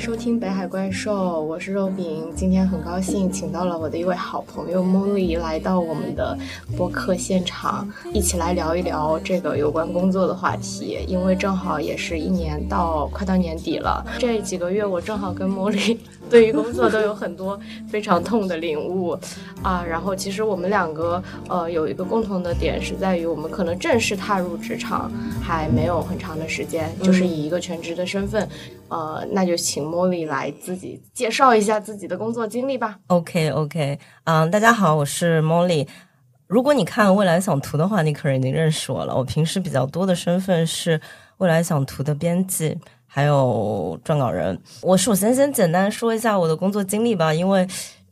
收听北海怪兽，我是肉饼。很高兴请到了我的一位好朋友 Molly 来到我们的播客现场，一起来聊一聊这个有关工作的话题。因为正好也是一年到快到年底了，这几个月我正好跟 Molly 对于工作都有很多非常痛的领悟啊。然后其实我们两个呃有一个共同的点是在于我们可能正式踏入职场还没有很长的时间，就是以一个全职的身份。呃，那就请茉莉来自己介绍一下自己的工作经历吧。OK OK，嗯，大家好，我是茉莉。如果你看未来想图的话，你可能已经认识我了。我平时比较多的身份是未来想图的编辑，还有撰稿人。我首先先简单说一下我的工作经历吧，因为。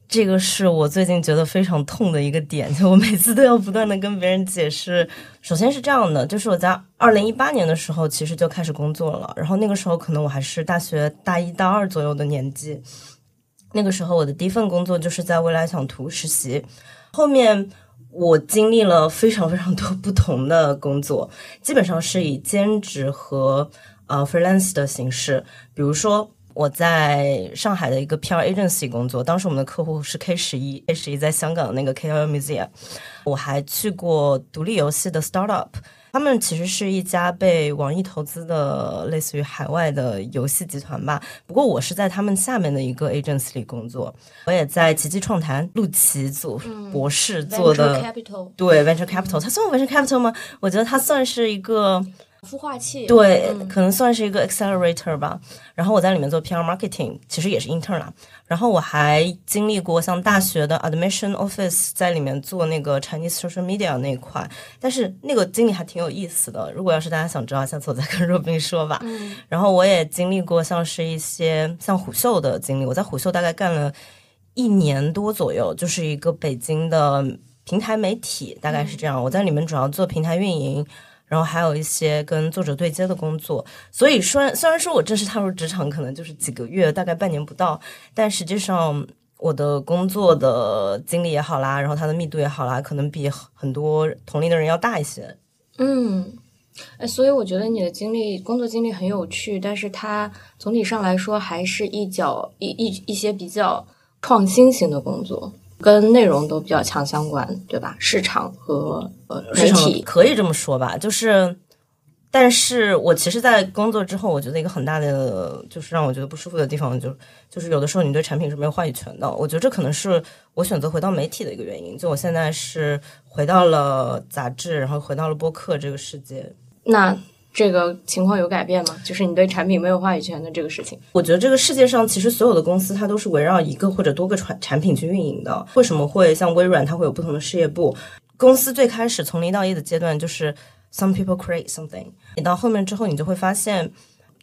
这个是我最近觉得非常痛的一个点，就我每次都要不断的跟别人解释。首先是这样的，就是我在二零一八年的时候其实就开始工作了，然后那个时候可能我还是大学大一大二左右的年纪。那个时候我的第一份工作就是在未来想图实习，后面我经历了非常非常多不同的工作，基本上是以兼职和呃 freelance 的形式，比如说。我在上海的一个 PR agency 工作，当时我们的客户是 K 十一，K 十一在香港那个 KL Museum。我还去过独立游戏的 startup，他们其实是一家被网易投资的类似于海外的游戏集团吧。不过我是在他们下面的一个 agency 里工作。我也在奇迹创谈陆琪做博士做的，对 venture capital，它算 venture capital 吗？我觉得它算是一个。孵化器对，可能算是一个 accelerator 吧。然后我在里面做 PR marketing，其实也是 intern 啦。然后我还经历过像大学的 admission office，在里面做那个 Chinese social media 那一块。但是那个经历还挺有意思的。如果要是大家想知道，下次我再跟若冰说吧。然后我也经历过像是一些像虎嗅的经历。我在虎嗅大概干了一年多左右，就是一个北京的平台媒体，大概是这样。我在里面主要做平台运营。然后还有一些跟作者对接的工作，所以虽然虽然说我正式踏入职场可能就是几个月，大概半年不到，但实际上我的工作的经历也好啦，然后它的密度也好啦，可能比很多同龄的人要大一些。嗯，哎，所以我觉得你的经历工作经历很有趣，但是它总体上来说还是一角一一一些比较创新型的工作。跟内容都比较强相关，对吧？市场和呃媒体可以这么说吧。就是，但是我其实，在工作之后，我觉得一个很大的就是让我觉得不舒服的地方，就就是有的时候你对产品是没有话语权的。我觉得这可能是我选择回到媒体的一个原因。就我现在是回到了杂志，然后回到了播客这个世界。那。这个情况有改变吗？就是你对产品没有话语权的这个事情。我觉得这个世界上其实所有的公司它都是围绕一个或者多个产产品去运营的。为什么会像微软它会有不同的事业部？公司最开始从零到一的阶段就是 some people create something，你到后面之后你就会发现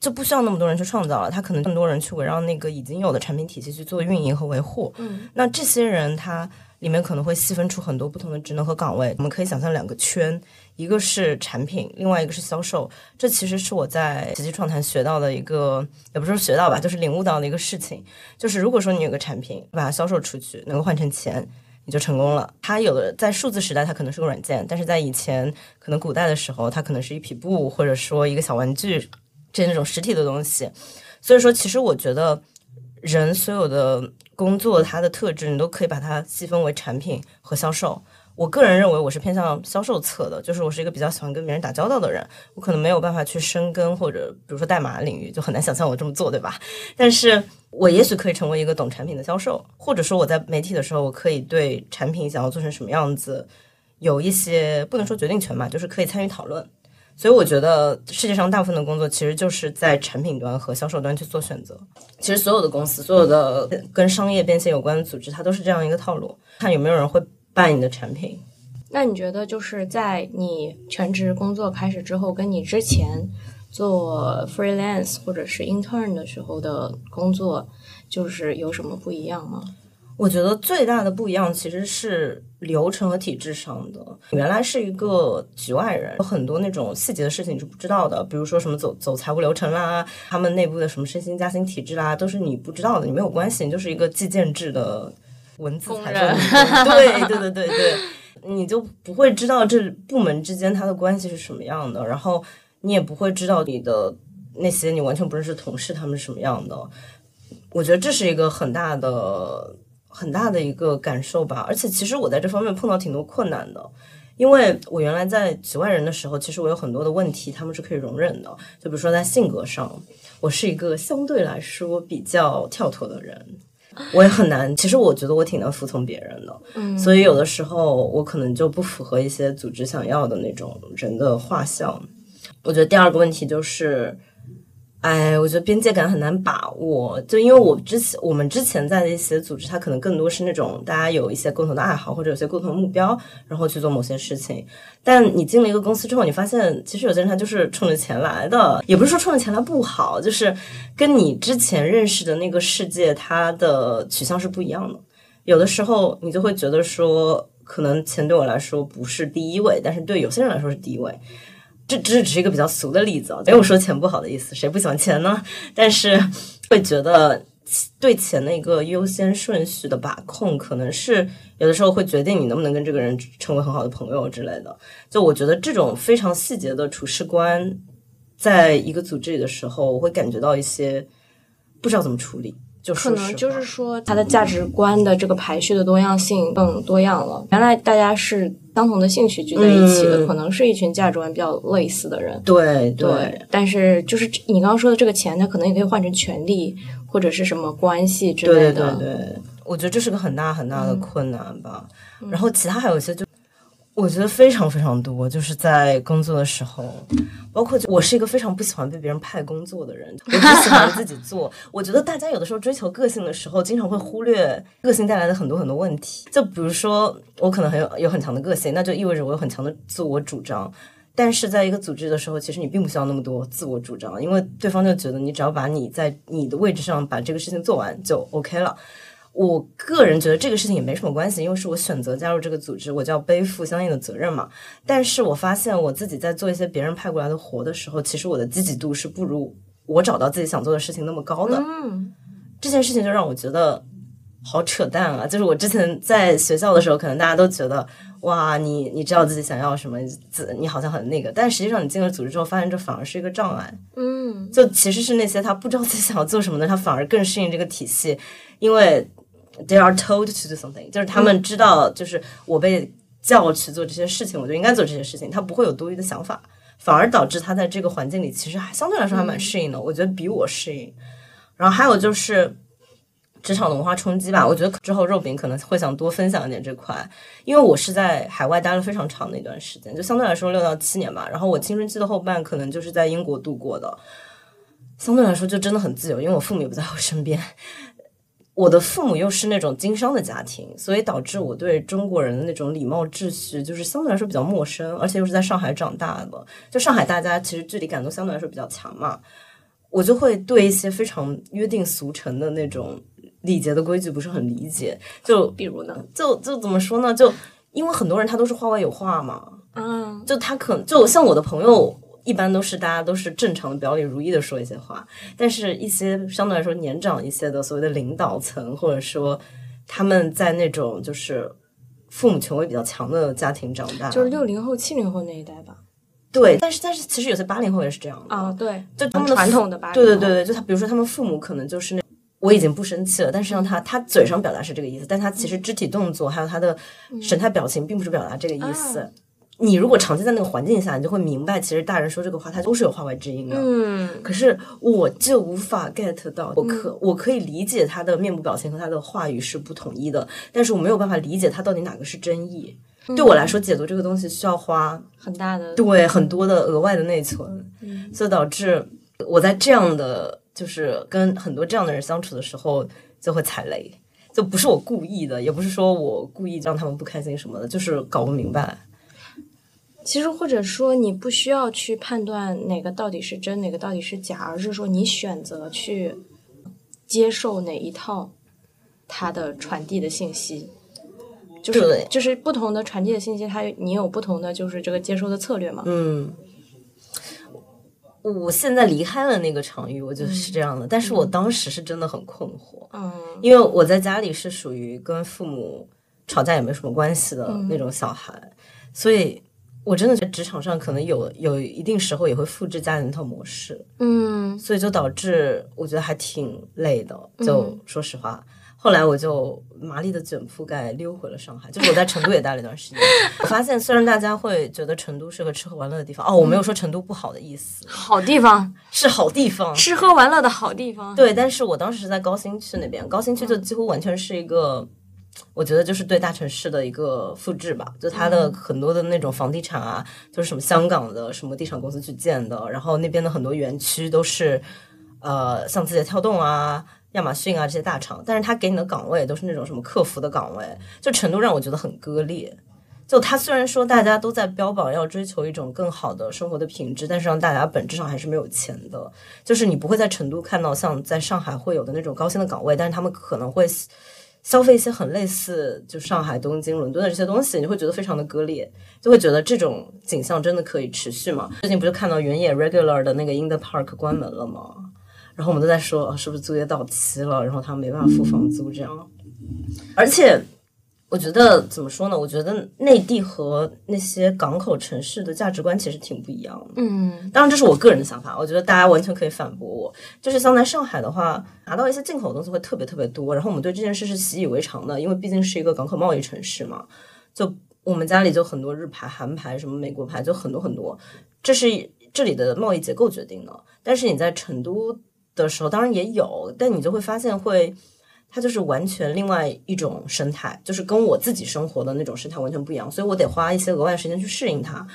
就不需要那么多人去创造了，他可能更多人去围绕那个已经有的产品体系去做运营和维护。嗯，那这些人他里面可能会细分出很多不同的职能和岗位。我们可以想象两个圈。一个是产品，另外一个是销售。这其实是我在奇迹创谈学到的一个，也不是说学到吧，就是领悟到的一个事情。就是如果说你有个产品，把它销售出去，能够换成钱，你就成功了。它有的在数字时代，它可能是个软件，但是在以前，可能古代的时候，它可能是一匹布，或者说一个小玩具，这那种实体的东西。所以说，其实我觉得人所有的工作，它的特质，你都可以把它细分为产品和销售。我个人认为我是偏向销售侧的，就是我是一个比较喜欢跟别人打交道的人，我可能没有办法去深耕或者比如说代码领域，就很难想象我这么做，对吧？但是我也许可以成为一个懂产品的销售，或者说我在媒体的时候，我可以对产品想要做成什么样子有一些不能说决定权吧，就是可以参与讨论。所以我觉得世界上大部分的工作其实就是在产品端和销售端去做选择。其实所有的公司，所有的跟商业变现有关的组织，它都是这样一个套路，看有没有人会。办你的产品，那你觉得就是在你全职工作开始之后，跟你之前做 freelance 或者是 intern 的时候的工作，就是有什么不一样吗？我觉得最大的不一样其实是流程和体制上的。原来是一个局外人，有很多那种细节的事情你是不知道的，比如说什么走走财务流程啦，他们内部的什么升薪加薪体制啦，都是你不知道的，你没有关系，你就是一个计件制的文字。对对对对对，你就不会知道这部门之间它的关系是什么样的，然后你也不会知道你的那些你完全不认识的同事他们是什么样的。我觉得这是一个很大的。很大的一个感受吧，而且其实我在这方面碰到挺多困难的，因为我原来在局外人的时候，其实我有很多的问题，他们是可以容忍的。就比如说在性格上，我是一个相对来说比较跳脱的人，我也很难。其实我觉得我挺能服从别人的，嗯，所以有的时候我可能就不符合一些组织想要的那种人的画像。我觉得第二个问题就是。哎，我觉得边界感很难把握，就因为我之前我们之前在的一些组织，它可能更多是那种大家有一些共同的爱好或者有些共同的目标，然后去做某些事情。但你进了一个公司之后，你发现其实有些人他就是冲着钱来的，也不是说冲着钱来不好，就是跟你之前认识的那个世界，它的取向是不一样的。有的时候你就会觉得说，可能钱对我来说不是第一位，但是对有些人来说是第一位。这这只是一个比较俗的例子啊，没有说钱不好的意思，谁不喜欢钱呢？但是会觉得对钱的一个优先顺序的把控，可能是有的时候会决定你能不能跟这个人成为很好的朋友之类的。就我觉得这种非常细节的处事观，在一个组织里的时候，我会感觉到一些不知道怎么处理。就可能就是说，他的价值观的这个排序的多样性更多样了。原来大家是相同的兴趣聚在一起的，可能是一群价值观比较类似的人。对对，但是就是你刚刚说的这个钱，它可能也可以换成权利或者是什么关系之类的。对对对，我觉得这是个很大很大的困难吧。然后其他还有一些就。我觉得非常非常多，就是在工作的时候，包括我是一个非常不喜欢被别人派工作的人，我不喜欢自己做。我觉得大家有的时候追求个性的时候，经常会忽略个性带来的很多很多问题。就比如说，我可能很有有很强的个性，那就意味着我有很强的自我主张。但是在一个组织的时候，其实你并不需要那么多自我主张，因为对方就觉得你只要把你在你的位置上把这个事情做完就 OK 了。我个人觉得这个事情也没什么关系，因为是我选择加入这个组织，我就要背负相应的责任嘛。但是我发现我自己在做一些别人派过来的活的时候，其实我的积极度是不如我找到自己想做的事情那么高的。嗯，这件事情就让我觉得好扯淡啊！就是我之前在学校的时候，可能大家都觉得哇，你你知道自己想要什么，自你好像很那个，但实际上你进了组织之后，发现这反而是一个障碍。嗯，就其实是那些他不知道自己想要做什么的，他反而更适应这个体系，因为。They are told to do something，就是他们知道，就是我被叫去做这些事情，我就应该做这些事情。他不会有多余的想法，反而导致他在这个环境里其实还相对来说还蛮适应的。我觉得比我适应。然后还有就是职场的文化冲击吧，我觉得之后肉饼可能会想多分享一点这块，因为我是在海外待了非常长的一段时间，就相对来说六到七年吧。然后我青春期的后半可能就是在英国度过的，相对来说就真的很自由，因为我父母也不在我身边。我的父母又是那种经商的家庭，所以导致我对中国人的那种礼貌秩序就是相对来说比较陌生，而且又是在上海长大的。就上海大家其实距离感都相对来说比较强嘛，我就会对一些非常约定俗成的那种礼节的规矩不是很理解。就比如呢？就就怎么说呢？就因为很多人他都是话外有话嘛，嗯，就他可能就像我的朋友。一般都是大家都是正常的表里如一的说一些话，但是一些相对来说年长一些的所谓的领导层，或者说他们在那种就是父母权威比较强的家庭长大，就是六零后、七零后那一代吧。对，但是但是其实有些八零后也是这样的啊。对，就他们传统的八零对对对对，就他比如说他们父母可能就是那我已经不生气了，但是让他他嘴上表达是这个意思，但他其实肢体动作还有他的神态表情并不是表达这个意思。你如果长期在那个环境下，你就会明白，其实大人说这个话，他都是有话外之音的。嗯，可是我就无法 get 到，我可我可以理解他的面部表情和他的话语是不统一的，但是我没有办法理解他到底哪个是真意。对我来说，解读这个东西需要花很大的对很多的额外的内存，所以导致我在这样的就是跟很多这样的人相处的时候就会踩雷，就不是我故意的，也不是说我故意让他们不开心什么的，就是搞不明白。其实，或者说，你不需要去判断哪个到底是真，哪个到底是假，而是说你选择去接受哪一套。它的传递的信息。就是就是不同的传递的信息，它你有不同的就是这个接收的策略嘛？嗯，我现在离开了那个场域，我觉得是这样的。但是我当时是真的很困惑，嗯，因为我在家里是属于跟父母吵架也没什么关系的那种小孩，所以我真的在职场上可能有有一定时候也会复制家里那套模式，嗯，所以就导致我觉得还挺累的，就说实话。后来我就麻利的卷铺盖溜回了上海，就是我在成都也待了一段时间。我发现虽然大家会觉得成都是个吃喝玩乐的地方，哦，我没有说成都不好的意思，好地方。是好地方，吃喝玩乐的好地方。对，但是我当时是在高新区那边，高新区就几乎完全是一个，我觉得就是对大城市的一个复制吧，就它的很多的那种房地产啊，就是什么香港的什么地产公司去建的，然后那边的很多园区都是，呃，像字节跳动啊。亚马逊啊，这些大厂，但是它给你的岗位都是那种什么客服的岗位，就程度让我觉得很割裂。就它虽然说大家都在标榜要追求一种更好的生活的品质，但是让大家本质上还是没有钱的。就是你不会在成都看到像在上海会有的那种高薪的岗位，但是他们可能会消费一些很类似就上海、东京、伦敦的这些东西，你会觉得非常的割裂，就会觉得这种景象真的可以持续吗？最近不就看到原野 regular 的那个 In the Park 关门了吗？然后我们都在说，啊是不是租约到期了？然后他们没办法付房租，这样。而且，我觉得怎么说呢？我觉得内地和那些港口城市的价值观其实挺不一样的。嗯，当然这是我个人的想法，我觉得大家完全可以反驳我。就是像在上海的话，拿到一些进口的东西会特别特别多，然后我们对这件事是习以为常的，因为毕竟是一个港口贸易城市嘛。就我们家里就很多日牌、韩牌、什么美国牌，就很多很多。这是这里的贸易结构决定的。但是你在成都。的时候当然也有，但你就会发现会，它就是完全另外一种生态，就是跟我自己生活的那种生态完全不一样，所以我得花一些额外时间去适应它。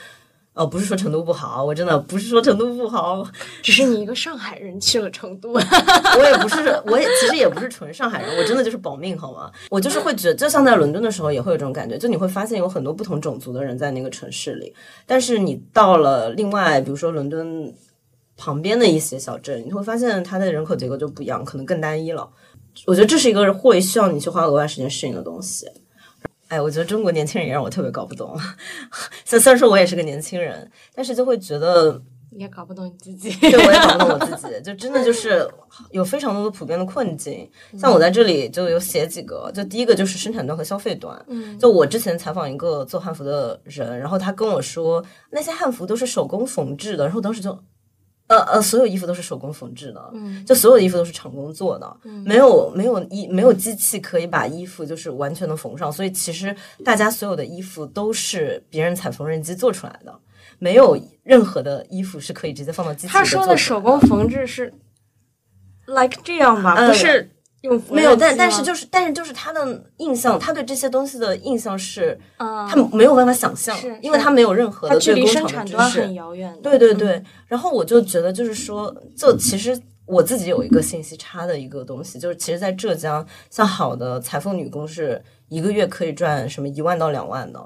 哦，不是说成都不好，我真的不是说成都不好，只是你一个上海人去了成都，我也不是，我也其实也不是纯上海人，我真的就是保命好吗？我就是会觉得，就像在伦敦的时候也会有这种感觉，就你会发现有很多不同种族的人在那个城市里，但是你到了另外，比如说伦敦。旁边的一些小镇，你会发现它的人口结构就不一样，可能更单一了。我觉得这是一个会需要你去花额外时间适应的东西。哎，我觉得中国年轻人也让我特别搞不懂。虽虽然说我也是个年轻人，但是就会觉得也搞不懂你自己，对我也搞不懂我自 己。就真的就是有非常多的普遍的困境。像我在这里就有写几个，就第一个就是生产端和消费端。嗯，就我之前采访一个做汉服的人，然后他跟我说那些汉服都是手工缝制的，然后当时就。呃呃，所有衣服都是手工缝制的，嗯，就所有的衣服都是厂工做的，嗯没有没有衣没有机器可以把衣服就是完全的缝上，所以其实大家所有的衣服都是别人踩缝纫机做出来的，没有任何的衣服是可以直接放到机器里他说的手工缝制是 like 这样吧，不是。没有，但但是就是，但是就是他的印象，他对这些东西的印象是，他没有办法想象，因为他没有任何的距离生产端很遥远。对对对，然后我就觉得，就是说，就其实我自己有一个信息差的一个东西，就是其实，在浙江，像好的裁缝女工是一个月可以赚什么一万到两万的。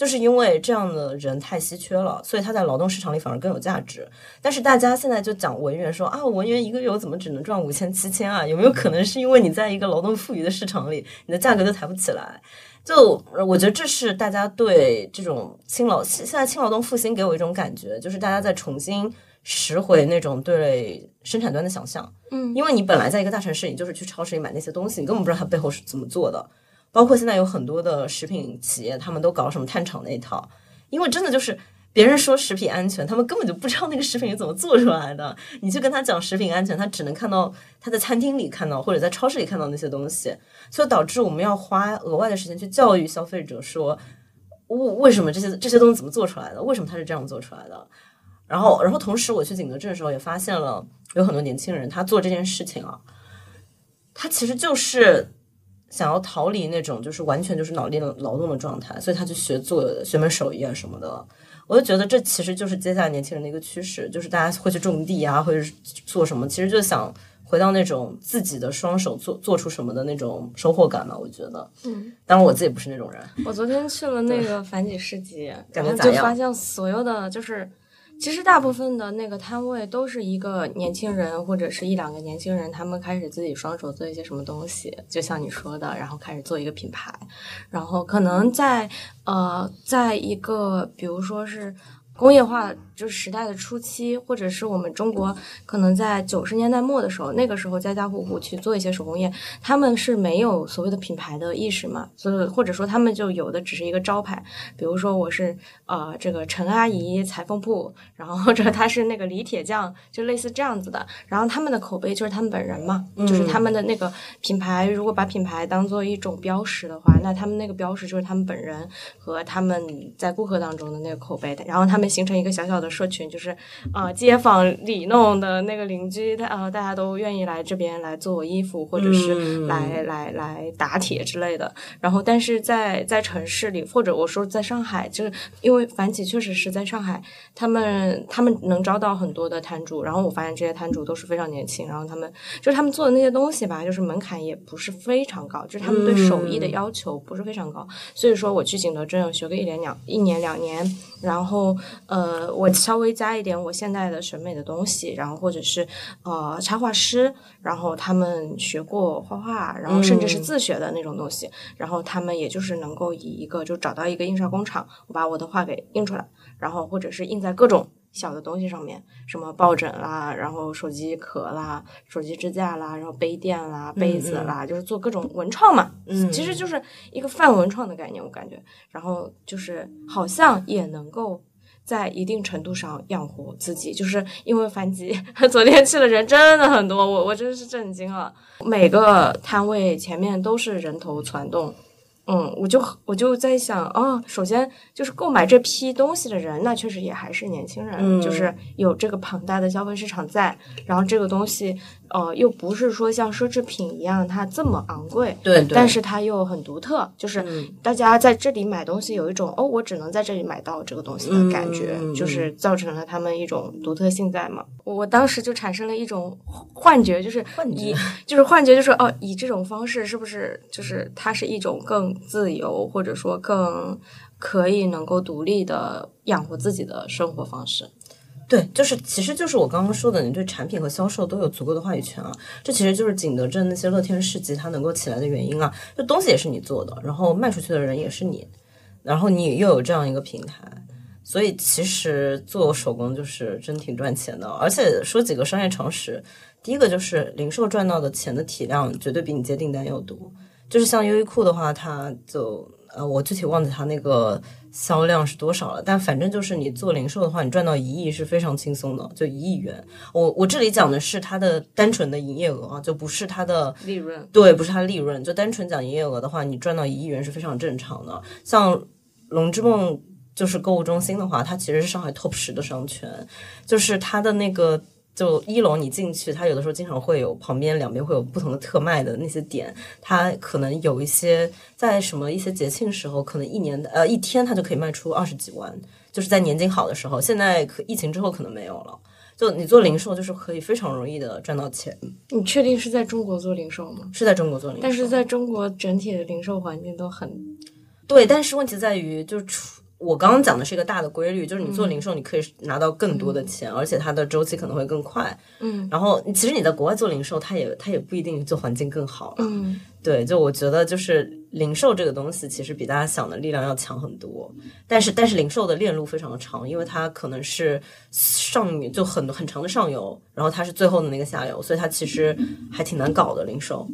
就是因为这样的人太稀缺了，所以他在劳动市场里反而更有价值。但是大家现在就讲文员说啊，文员一个月我怎么只能赚五千七千啊？有没有可能是因为你在一个劳动富裕的市场里，你的价格都抬不起来？就我觉得这是大家对这种轻劳现在轻劳动复兴给我一种感觉，就是大家在重新拾回那种对生产端的想象。嗯，因为你本来在一个大城市，你就是去超市里买那些东西，你根本不知道它背后是怎么做的。包括现在有很多的食品企业，他们都搞什么碳厂那一套，因为真的就是别人说食品安全，他们根本就不知道那个食品是怎么做出来的。你去跟他讲食品安全，他只能看到他在餐厅里看到或者在超市里看到那些东西，所以导致我们要花额外的时间去教育消费者说，为为什么这些这些东西怎么做出来的，为什么它是这样做出来的。然后，然后同时我去景德镇的时候也发现了有很多年轻人，他做这件事情啊，他其实就是。想要逃离那种就是完全就是脑力劳动的状态，所以他去学做学门手艺啊什么的。我就觉得这其实就是接下来年轻人的一个趋势，就是大家会去种地啊，或者做什么，其实就想回到那种自己的双手做做出什么的那种收获感吧。我觉得，嗯，当然我自己不是那种人。我昨天去了那个繁几市集，感觉就发现所有的就是其实大部分的那个摊位都是一个年轻人或者是一两个年轻人，他们开始自己双手做一些什么东西，就像你说的，然后开始做一个品牌，然后可能在呃，在一个比如说是工业化。就是时代的初期，或者是我们中国可能在九十年代末的时候，那个时候家家户户去做一些手工业，他们是没有所谓的品牌的意识嘛，所以或者说他们就有的只是一个招牌，比如说我是呃这个陈阿姨裁缝铺，然后或者他是那个李铁匠，就类似这样子的，然后他们的口碑就是他们本人嘛，就是他们的那个品牌，如果把品牌当做一种标识的话，那他们那个标识就是他们本人和他们在顾客当中的那个口碑的，然后他们形成一个小小的。社群就是啊，街坊里弄的那个邻居，他啊，大家都愿意来这边来做衣服，或者是来来来打铁之类的。然后，但是在在城市里，或者我说在上海，就是因为樊起确实是在上海，他们他们能招到很多的摊主。然后我发现这些摊主都是非常年轻，然后他们就是他们做的那些东西吧，就是门槛也不是非常高，就是他们对手艺的要求不是非常高。所以说我去景德镇学个一年两一年两年，然后呃我。稍微加一点我现在的审美的东西，然后或者是呃插画师，然后他们学过画画，然后甚至是自学的那种东西，然后他们也就是能够以一个就找到一个印刷工厂，我把我的画给印出来，然后或者是印在各种小的东西上面，什么抱枕啦，然后手机壳啦，手机支架啦，然后杯垫啦，杯子啦，就是做各种文创嘛，嗯，其实就是一个泛文创的概念，我感觉，然后就是好像也能够。在一定程度上养活自己，就是因为反击。昨天去的人真的很多，我我真是震惊了。每个摊位前面都是人头攒动。嗯，我就我就在想啊，首先就是购买这批东西的人，那确实也还是年轻人，就是有这个庞大的消费市场在。然后这个东西，呃，又不是说像奢侈品一样它这么昂贵，对，但是它又很独特，就是大家在这里买东西有一种哦，我只能在这里买到这个东西的感觉，就是造成了他们一种独特性在嘛。我当时就产生了一种幻觉，就是以就是幻觉，就是哦，以这种方式是不是就是它是一种更自由，或者说更可以能够独立的养活自己的生活方式。对，就是其实就是我刚刚说的，你对产品和销售都有足够的话语权啊。这其实就是景德镇那些乐天市集它能够起来的原因啊。就东西也是你做的，然后卖出去的人也是你，然后你又有这样一个平台，所以其实做手工就是真挺赚钱的。而且说几个商业常识，第一个就是零售赚到的钱的体量绝对比你接订单要多。就是像优衣库的话，它就呃，我具体忘记它那个销量是多少了。但反正就是你做零售的话，你赚到一亿是非常轻松的，就一亿元。我我这里讲的是它的单纯的营业额啊，就不是它的利润。对，不是它利润，就单纯讲营业额的话，你赚到一亿元是非常正常的。像龙之梦就是购物中心的话，它其实是上海 top 十的商圈，就是它的那个。就一楼你进去，它有的时候经常会有旁边两边会有不同的特卖的那些点，它可能有一些在什么一些节庆时候，可能一年的呃一天它就可以卖出二十几万，就是在年景好的时候。现在可疫情之后可能没有了。就你做零售，就是可以非常容易的赚到钱。你确定是在中国做零售吗？是在中国做零售，但是在中国整体的零售环境都很对，但是问题在于就是出。我刚刚讲的是一个大的规律，就是你做零售，你可以拿到更多的钱，而且它的周期可能会更快。嗯，然后其实你在国外做零售，它也它也不一定做环境更好。嗯，对，就我觉得就是零售这个东西，其实比大家想的力量要强很多。但是但是零售的链路非常的长，因为它可能是上就很很长的上游，然后它是最后的那个下游，所以它其实还挺难搞的零售。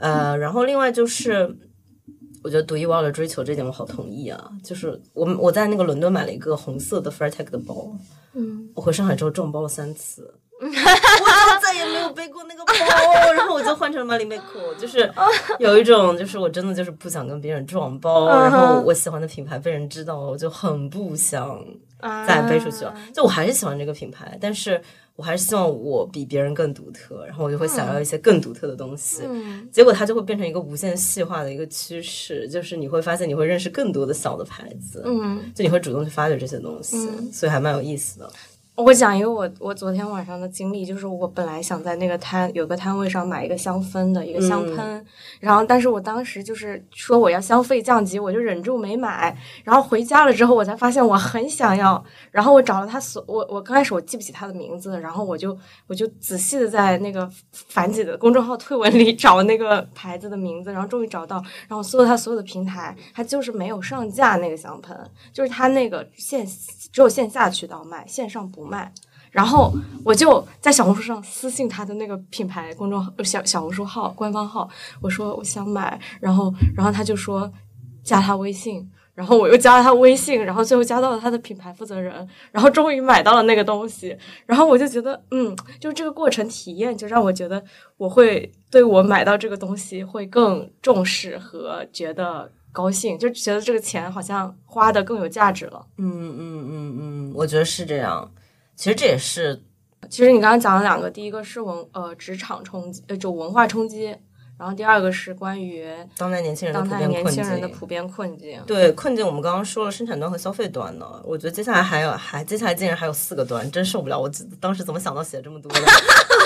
呃，然后另外就是。我觉得独一无二的追求这点我好同意啊！就是我我在那个伦敦买了一个红色的 f a i r t e c 的包，嗯，我回上海之后撞包了三次，我就再也没有背过那个包，然后我就换成了 m a l i m e c o 就是有一种就是我真的就是不想跟别人撞包，然后我喜欢的品牌被人知道了，我就很不想再背出去了。就我还是喜欢这个品牌，但是。我还是希望我比别人更独特，然后我就会想要一些更独特的东西。嗯，结果它就会变成一个无限细化的一个趋势，就是你会发现你会认识更多的小的牌子。嗯，就你会主动去发掘这些东西，所以还蛮有意思的。我讲一个我我昨天晚上的经历，就是我本来想在那个摊有个摊位上买一个香氛的一个香喷，然后但是我当时就是说我要消费降级，我就忍住没买。然后回家了之后，我才发现我很想要。然后我找了他所我我刚开始我记不起他的名字，然后我就我就仔细的在那个樊姐的公众号推文里 找那个牌子的名字，然后终于找到。然后搜了他所有的平台，他就是没有上架那个香喷，就是他那个线只有线下渠道卖，线上不。卖，然后我就在小红书上私信他的那个品牌公众号小小红书号官方号，我说我想买，然后然后他就说加他微信，然后我又加了他微信，然后最后加到了他的品牌负责人，然后终于买到了那个东西，然后我就觉得嗯，就这个过程体验就让我觉得我会对我买到这个东西会更重视和觉得高兴，就觉得这个钱好像花的更有价值了。嗯嗯嗯嗯，我觉得是这样。其实这也是，其实你刚刚讲了两个，第一个是文呃职场冲击，呃就文化冲击，然后第二个是关于当代年轻人当代年轻人的普遍困境。对困境，我们刚刚说了生产端和消费端呢，我觉得接下来还有还接下来竟然还有四个端，真受不了！我当时怎么想到写这么多的？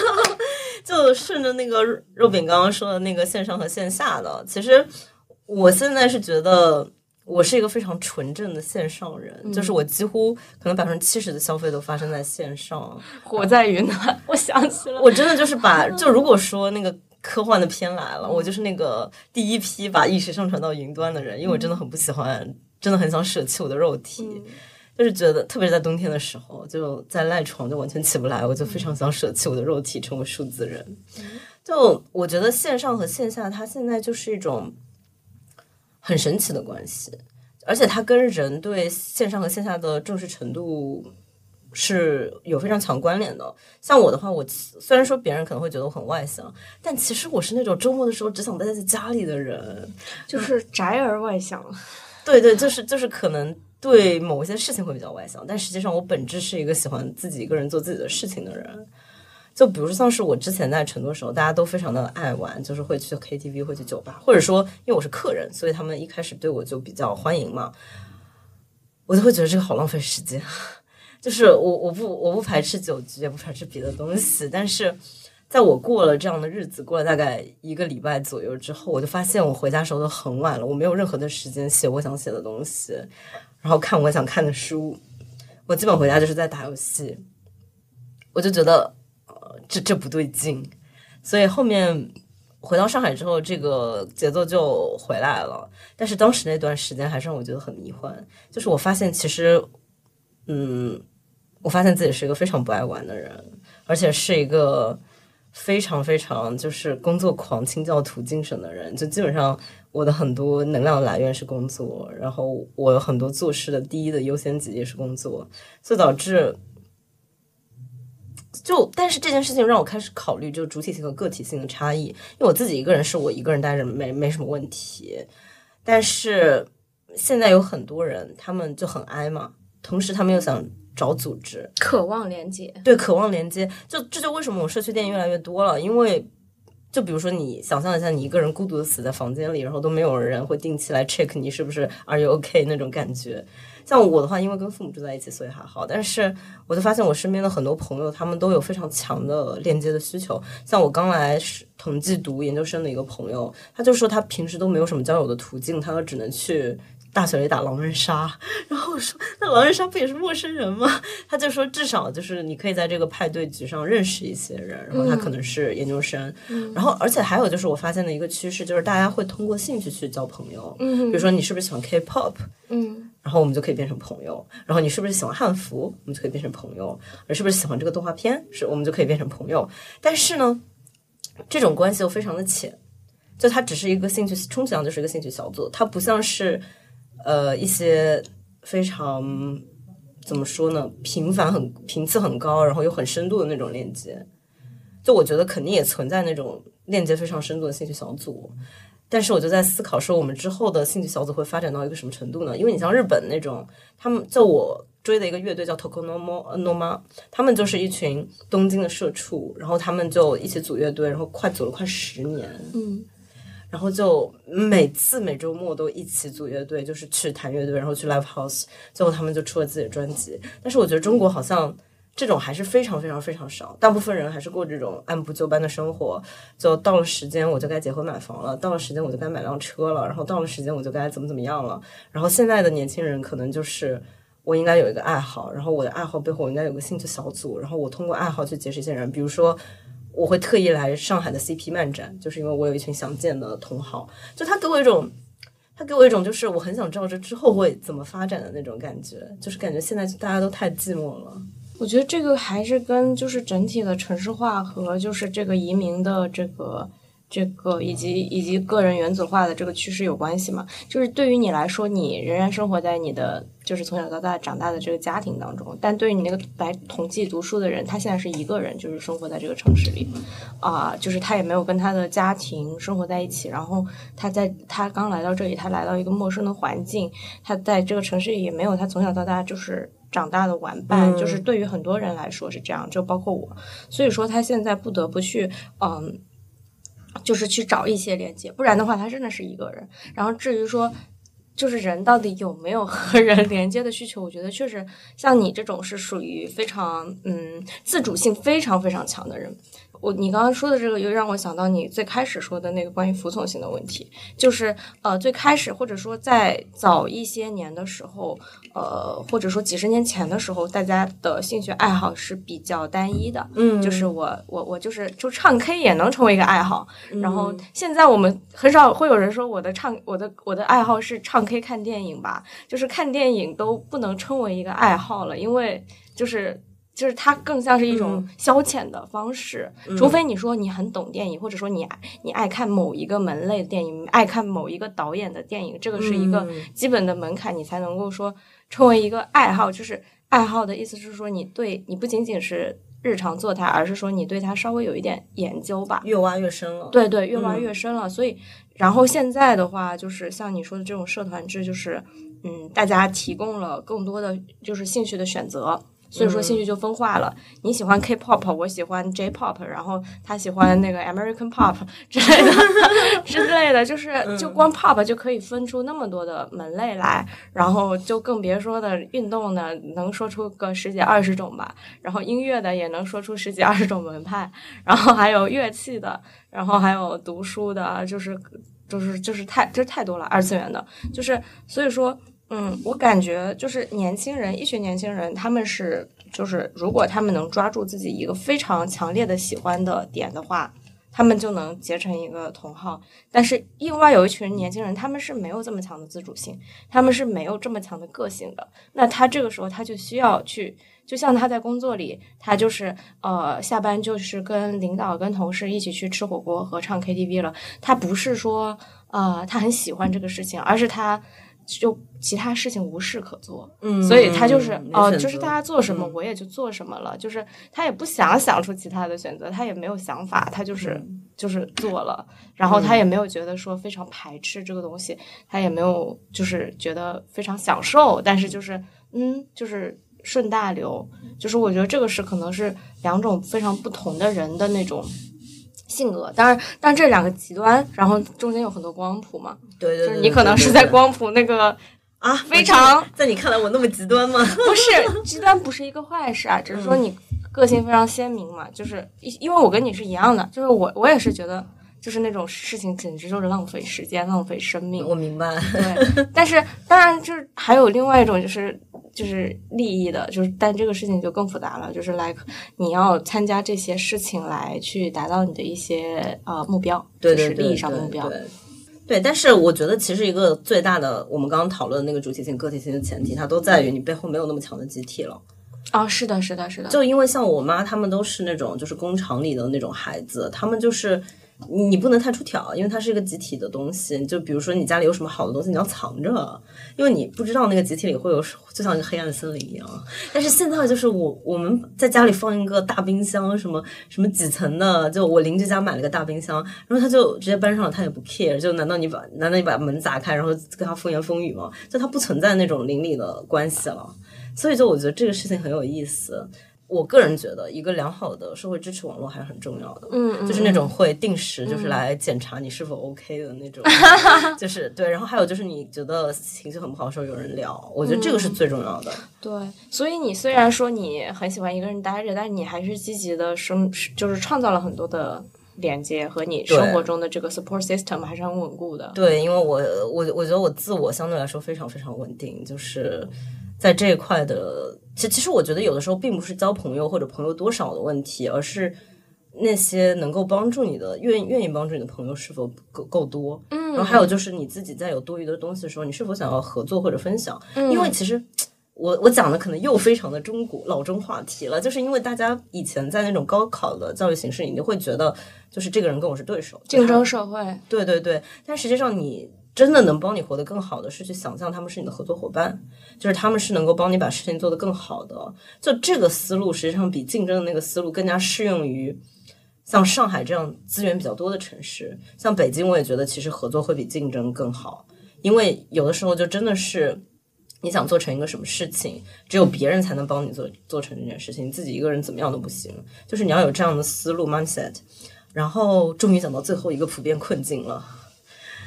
就顺着那个肉饼刚刚说的那个线上和线下的，其实我现在是觉得。我是一个非常纯正的线上人，就是我几乎可能百分之七十的消费都发生在线上。活在云南，我想起了，我真的就是把，就如果说那个科幻的片来了，我就是那个第一批把意识上传到云端的人，因为我真的很不喜欢，真的很想舍弃我的肉体，就是觉得，特别是在冬天的时候，就在赖床就完全起不来，我就非常想舍弃我的肉体，成为数字人。就我觉得线上和线下，它现在就是一种。很神奇的关系，而且它跟人对线上和线下的重视程度是有非常强关联的。像我的话，我虽然说别人可能会觉得我很外向，但其实我是那种周末的时候只想待在家里的人，就是宅而外向。对对，就是就是可能对某一些事情会比较外向，但实际上我本质是一个喜欢自己一个人做自己的事情的人。就比如像是我之前在成都的时候，大家都非常的爱玩，就是会去 KTV，会去酒吧，或者说因为我是客人，所以他们一开始对我就比较欢迎嘛，我就会觉得这个好浪费时间。就是我我不我不排斥酒局，也不排斥别的东西，但是在我过了这样的日子，过了大概一个礼拜左右之后，我就发现我回家时候都很晚了，我没有任何的时间写我想写的东西，然后看我想看的书，我基本回家就是在打游戏，我就觉得。这这不对劲，所以后面回到上海之后，这个节奏就回来了。但是当时那段时间还是让我觉得很迷幻，就是我发现其实，嗯，我发现自己是一个非常不爱玩的人，而且是一个非常非常就是工作狂、清教徒精神的人。就基本上我的很多能量来源是工作，然后我有很多做事的第一的优先级也是工作，所以导致。就，但是这件事情让我开始考虑，就主体性和个体性的差异。因为我自己一个人是我一个人待着没没什么问题，但是现在有很多人，他们就很挨嘛，同时他们又想找组织，渴望连接，对，渴望连接。就这就为什么我社区电影越来越多了，因为就比如说你想象一下，你一个人孤独的死在房间里，然后都没有人会定期来 check 你是不是 Are you OK 那种感觉。像我的话，因为跟父母住在一起，所以还好。但是我就发现我身边的很多朋友，他们都有非常强的链接的需求。像我刚来统计读研究生的一个朋友，他就说他平时都没有什么交友的途径，他只能去大学里打狼人杀。然后我说，那狼人杀不也是陌生人吗？他就说，至少就是你可以在这个派对局上认识一些人。然后他可能是研究生。然后而且还有就是我发现的一个趋势，就是大家会通过兴趣去交朋友。嗯，比如说你是不是喜欢 K-pop？嗯。然后我们就可以变成朋友。然后你是不是喜欢汉服？我们就可以变成朋友。你是不是喜欢这个动画片？是我们就可以变成朋友。但是呢，这种关系又非常的浅，就它只是一个兴趣，充其量就是一个兴趣小组。它不像是呃一些非常怎么说呢，频繁很频次很高，然后又很深度的那种链接。就我觉得肯定也存在那种链接非常深度的兴趣小组。但是我就在思考说，我们之后的兴趣小组会发展到一个什么程度呢？因为你像日本那种，他们就我追的一个乐队叫 Tokonomo，Noma，他们就是一群东京的社畜，然后他们就一起组乐队，然后快组了快十年，嗯，然后就每次每周末都一起组乐队，就是去弹乐队，然后去 live house，最后他们就出了自己的专辑。但是我觉得中国好像。这种还是非常非常非常少，大部分人还是过这种按部就班的生活，就到了时间我就该结婚买房了，到了时间我就该买辆车了，然后到了时间我就该怎么怎么样了。然后现在的年轻人可能就是我应该有一个爱好，然后我的爱好背后我应该有个兴趣小组，然后我通过爱好去结识一些人，比如说我会特意来上海的 CP 漫展，就是因为我有一群想见的同好，就他给我一种。他给我一种就是我很想知道这之后会怎么发展的那种感觉，就是感觉现在大家都太寂寞了。我觉得这个还是跟就是整体的城市化和就是这个移民的这个这个以及以及个人原子化的这个趋势有关系嘛？就是对于你来说，你仍然生活在你的就是从小到大长大的这个家庭当中，但对于你那个来同济读书的人，他现在是一个人，就是生活在这个城市里啊，就是他也没有跟他的家庭生活在一起，然后他在他刚来到这里，他来到一个陌生的环境，他在这个城市里也没有他从小到大就是。长大的玩伴，就是对于很多人来说是这样，就包括我，所以说他现在不得不去，嗯，就是去找一些连接，不然的话他真的是一个人。然后至于说，就是人到底有没有和人 连接的需求，我觉得确实像你这种是属于非常嗯自主性非常非常强的人。我你刚刚说的这个，又让我想到你最开始说的那个关于服从性的问题，就是呃，最开始或者说在早一些年的时候，呃，或者说几十年前的时候，大家的兴趣爱好是比较单一的，嗯就是我我我就是就唱 K 也能成为一个爱好，然后现在我们很少会有人说我的唱我的我的爱好是唱 K 看电影吧，就是看电影都不能称为一个爱好了，因为就是。就是它更像是一种消遣的方式，除非你说你很懂电影，或者说你爱你爱看某一个门类的电影，爱看某一个导演的电影，这个是一个基本的门槛，你才能够说成为一个爱好。就是爱好的意思是说，你对你不仅仅是日常做它，而是说你对它稍微有一点研究吧。越挖越深了。对对，越挖越深了。所以，然后现在的话，就是像你说的这种社团制，就是嗯，大家提供了更多的就是兴趣的选择。所以说兴趣就分化了。你喜欢 K-pop，我喜欢 J-pop，然后他喜欢那个 American pop 之类的 之类的，就是就光 pop 就可以分出那么多的门类来，然后就更别说的运动的，能说出个十几二十种吧。然后音乐的也能说出十几二十种门派，然后还有乐器的，然后还有读书的，就是就是就是太就是太多了，二次元的，就是所以说。嗯，我感觉就是年轻人，一群年轻人，他们是就是，如果他们能抓住自己一个非常强烈的喜欢的点的话，他们就能结成一个同好。但是另外有一群年轻人，他们是没有这么强的自主性，他们是没有这么强的个性的。那他这个时候他就需要去，就像他在工作里，他就是呃下班就是跟领导、跟同事一起去吃火锅和唱 KTV 了。他不是说呃他很喜欢这个事情，而是他。就其他事情无事可做，嗯，所以他就是哦、就是大家做什么嗯。我也就做什么了，就是他也不想想出其他的选择，他也没有想法，他就是、嗯就是做了，然后他也没有觉得说非常排斥这个东西，他也没有就是觉得非常享受，但是就是嗯，就是顺大流，就是我觉得这个是可能是两种非常不同的人的那种。性格，当然，但这两个极端，然后中间有很多光谱嘛，对对对，就是你可能是在光谱那个啊，非常在你看来我那么极端吗？不是 极端，不是一个坏事啊，只是说你个性非常鲜明嘛。就是因因为我跟你是一样的，就是我我也是觉得，就是那种事情简直就是浪费时间、浪费生命。我明白，对，但是当然就是还有另外一种就是就是利益的，就是但这个事情就更复杂了，就是 like 你要参加这些事情来去达到你的一些呃目标，对对对，就是利益上的目标。对。对，但是我觉得其实一个最大的，我们刚刚讨论的那个主体性、个体性的前提，它都在于你背后没有那么强的集体了。啊，是的，是的，是的，就因为像我妈他们都是那种就是工厂里的那种孩子，他们就是你不能太出挑，因为它是一个集体的东西。就比如说你家里有什么好的东西，你要藏着，因为你不知道那个集体里会有，就像一个黑暗森林一样。但是现在就是我我们在家里放一个大冰箱，什么什么几层的，就我邻居家买了个大冰箱，然后他就直接搬上了，他也不 care。就难道你把难道你把门砸开，然后跟他风言风语吗？就他不存在那种邻里的关系了。所以就我觉得这个事情很有意思。我个人觉得，一个良好的社会支持网络还是很重要的。嗯，就是那种会定时就是来检查你是否 OK 的那种，就是对。然后还有就是你觉得情绪很不好的时候有人聊，我觉得这个是最重要的。对，所以你虽然说你很喜欢一个人待着，但是你还是积极的生，就是创造了很多的连接和你生活中的这个 support system 还是很稳固的。对，因为我我我觉得我自我相对来说非常非常稳定，就是在这一块的。其其实我觉得有的时候并不是交朋友或者朋友多少的问题，而是那些能够帮助你的、愿愿意帮助你的朋友是否够够多。嗯，然后还有就是你自己在有多余的东西的时候，你是否想要合作或者分享？嗯，因为其实我我讲的可能又非常的中国老中话题了，就是因为大家以前在那种高考的教育形式，你就会觉得就是这个人跟我是对手，竞争社会。对对对，但实际上你。真的能帮你活得更好的是去想象他们是你的合作伙伴，就是他们是能够帮你把事情做得更好的。就这个思路，实际上比竞争的那个思路更加适用于像上海这样资源比较多的城市。像北京，我也觉得其实合作会比竞争更好，因为有的时候就真的是你想做成一个什么事情，只有别人才能帮你做做成这件事情，自己一个人怎么样都不行。就是你要有这样的思路 mindset。然后，终于讲到最后一个普遍困境了。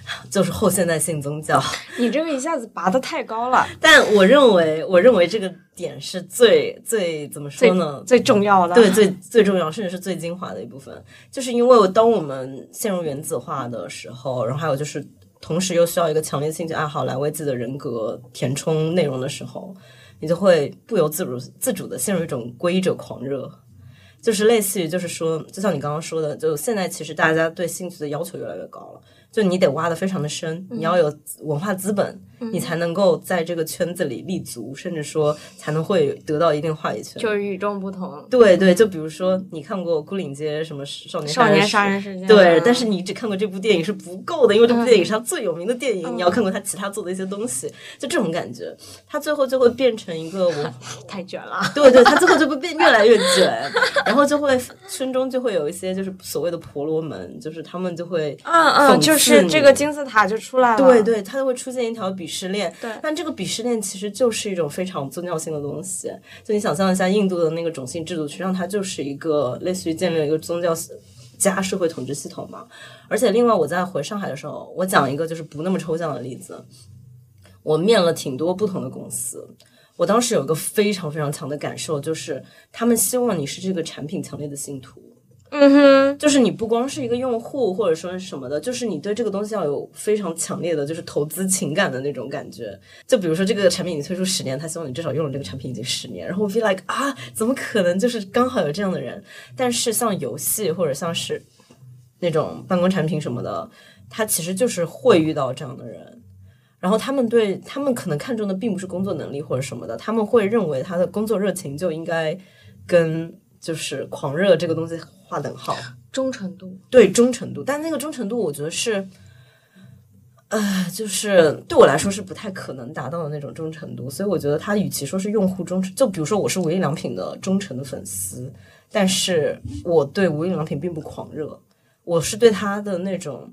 就是后现代性宗教，你这个一下子拔得太高了。但我认为，我认为这个点是最最怎么说呢？最重要的，对，最最重要，甚至是最精华的一部分。就是因为当我们陷入原子化的时候，然后还有就是同时又需要一个强烈兴趣爱好来为自己的人格填充内容的时候，你就会不由自主自主的陷入一种归者狂热，就是类似于就是说，就像你刚刚说的，就现在其实大家对兴趣的要求越来越高了。就你得挖的非常的深，你要有文化资本，你才能够在这个圈子里立足，甚至说才能会得到一定话语权。就是与众不同。对对，就比如说你看过《孤岭街什么少年少年杀人事件》，对，但是你只看过这部电影是不够的，因为这部电影是他最有名的电影，你要看过他其他做的一些东西，就这种感觉，他最后就会变成一个我 太卷了。对对，他最后就会变越来越卷，然后就会村中就会有一些就是所谓的婆罗门，就是他们就会嗯嗯，就是。这个金字塔就出来了，对对，它就会出现一条鄙视链。对，但这个鄙视链其实就是一种非常宗教性的东西。就你想象一下，印度的那个种姓制度，实际上它就是一个类似于建立了一个宗教加社会统治系统嘛。而且，另外我在回上海的时候，我讲一个就是不那么抽象的例子。我面了挺多不同的公司，我当时有一个非常非常强的感受，就是他们希望你是这个产品强烈的信徒。嗯哼，就是你不光是一个用户或者说什么的，就是你对这个东西要有非常强烈的，就是投资情感的那种感觉。就比如说这个产品你推出十年，他希望你至少用了这个产品已经十年，然后 feel like 啊，怎么可能就是刚好有这样的人？但是像游戏或者像是那种办公产品什么的，他其实就是会遇到这样的人，然后他们对他们可能看重的并不是工作能力或者什么的，他们会认为他的工作热情就应该跟就是狂热这个东西。划等号，忠诚度对忠诚度，但那个忠诚度，我觉得是，呃，就是对我来说是不太可能达到的那种忠诚度。所以我觉得他与其说是用户忠诚，就比如说我是无印良品的忠诚的粉丝，但是我对无印良品并不狂热，我是对它的那种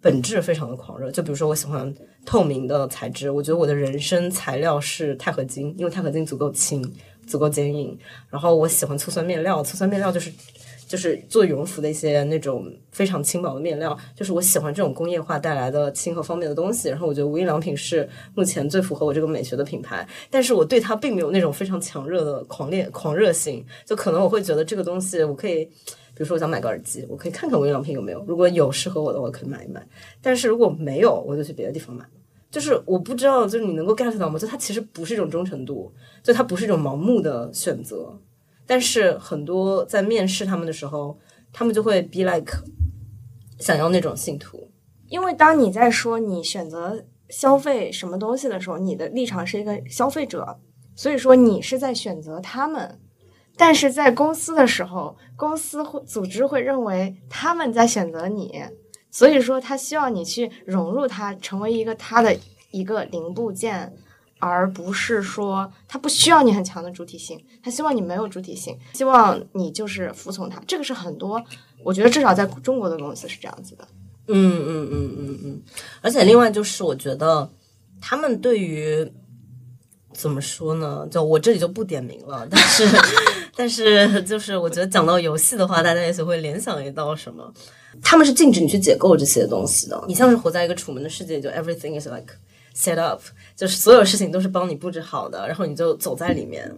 本质非常的狂热。就比如说我喜欢透明的材质，我觉得我的人生材料是钛合金，因为钛合金足够轻，足够坚硬。然后我喜欢醋酸面料，醋酸面料就是。就是做羽绒服的一些那种非常轻薄的面料，就是我喜欢这种工业化带来的轻和方便的东西。然后我觉得无印良品是目前最符合我这个美学的品牌，但是我对它并没有那种非常强热的狂烈狂热性。就可能我会觉得这个东西我可以，比如说我想买个耳机，我可以看看无印良品有没有，如果有适合我的，我可以买一买。但是如果没有，我就去别的地方买。就是我不知道，就是你能够 get 到吗？就它其实不是一种忠诚度，就它不是一种盲目的选择。但是很多在面试他们的时候，他们就会 be like 想要那种信徒，因为当你在说你选择消费什么东西的时候，你的立场是一个消费者，所以说你是在选择他们。但是在公司的时候，公司会组织会认为他们在选择你，所以说他希望你去融入他，成为一个他的一个零部件。而不是说他不需要你很强的主体性，他希望你没有主体性，希望你就是服从他。这个是很多，我觉得至少在中国的公司是这样子的。嗯嗯嗯嗯嗯。而且另外就是，我觉得他们对于怎么说呢？就我这里就不点名了，但是 但是就是我觉得讲到游戏的话，大家也许会联想一到什么？他们是禁止你去解构这些东西的。你像是活在一个楚门的世界，就 everything is like set up，就是所有事情都是帮你布置好的，然后你就走在里面，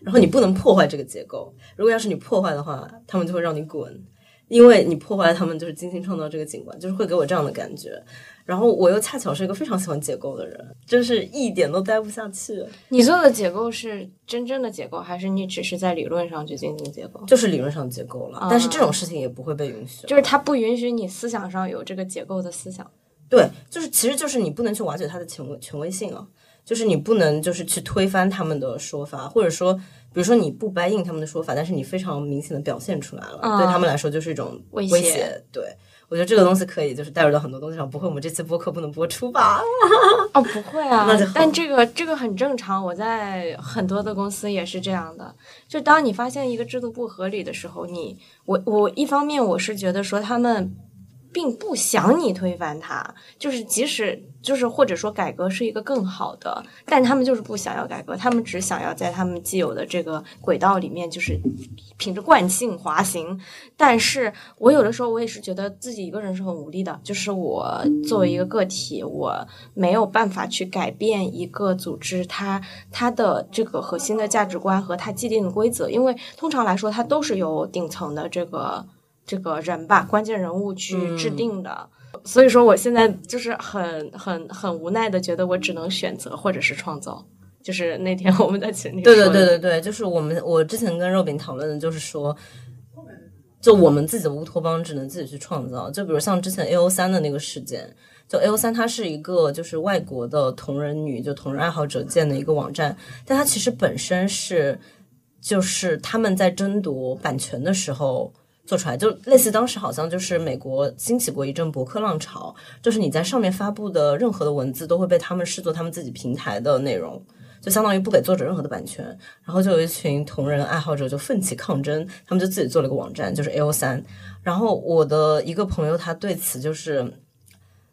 然后你不能破坏这个结构。如果要是你破坏的话，他们就会让你滚。因为你破坏他们，就是精心创造这个景观，就是会给我这样的感觉。然后我又恰巧是一个非常喜欢解构的人，就是一点都待不下去。你做的解构是真正的解构，还是你只是在理论上去进行解构？就是理论上解构了，但是这种事情也不会被允许。就是他不允许你思想上有这个解构的思想。对，就是其实就是你不能去瓦解他的权威权威性啊，就是你不能就是去推翻他们的说法，或者说。比如说你不掰硬他们的说法，但是你非常明显的表现出来了，对他们来说就是一种威胁。对我觉得这个东西可以就是带入到很多东西上，不会我们这次播客不能播出吧？哦，不会啊，但这个这个很正常。我在很多的公司也是这样的，就当你发现一个制度不合理的时候，你我我一方面我是觉得说他们。并不想你推翻它，就是即使就是或者说改革是一个更好的，但他们就是不想要改革，他们只想要在他们既有的这个轨道里面，就是凭着惯性滑行。但是我有的时候我也是觉得自己一个人是很无力的，就是我作为一个个体，我没有办法去改变一个组织它它的这个核心的价值观和它既定的规则，因为通常来说它都是由顶层的这个。这个人吧，关键人物去制定的，所以说我现在就是很很很无奈的，觉得我只能选择或者是创造。就是那天我们在群里，对对对对对，就是我们我之前跟肉饼讨论的，就是说，就我们自己的乌托邦只能自己去创造。就比如像之前 A O 三的那个事件，就 A O 三它是一个就是外国的同人女就同人爱好者建的一个网站，但它其实本身是就是他们在争夺版权的时候。做出来就类似当时好像就是美国兴起过一阵博客浪潮，就是你在上面发布的任何的文字都会被他们视作他们自己平台的内容，就相当于不给作者任何的版权。然后就有一群同人爱好者就奋起抗争，他们就自己做了一个网站，就是 A O 三。然后我的一个朋友他对此就是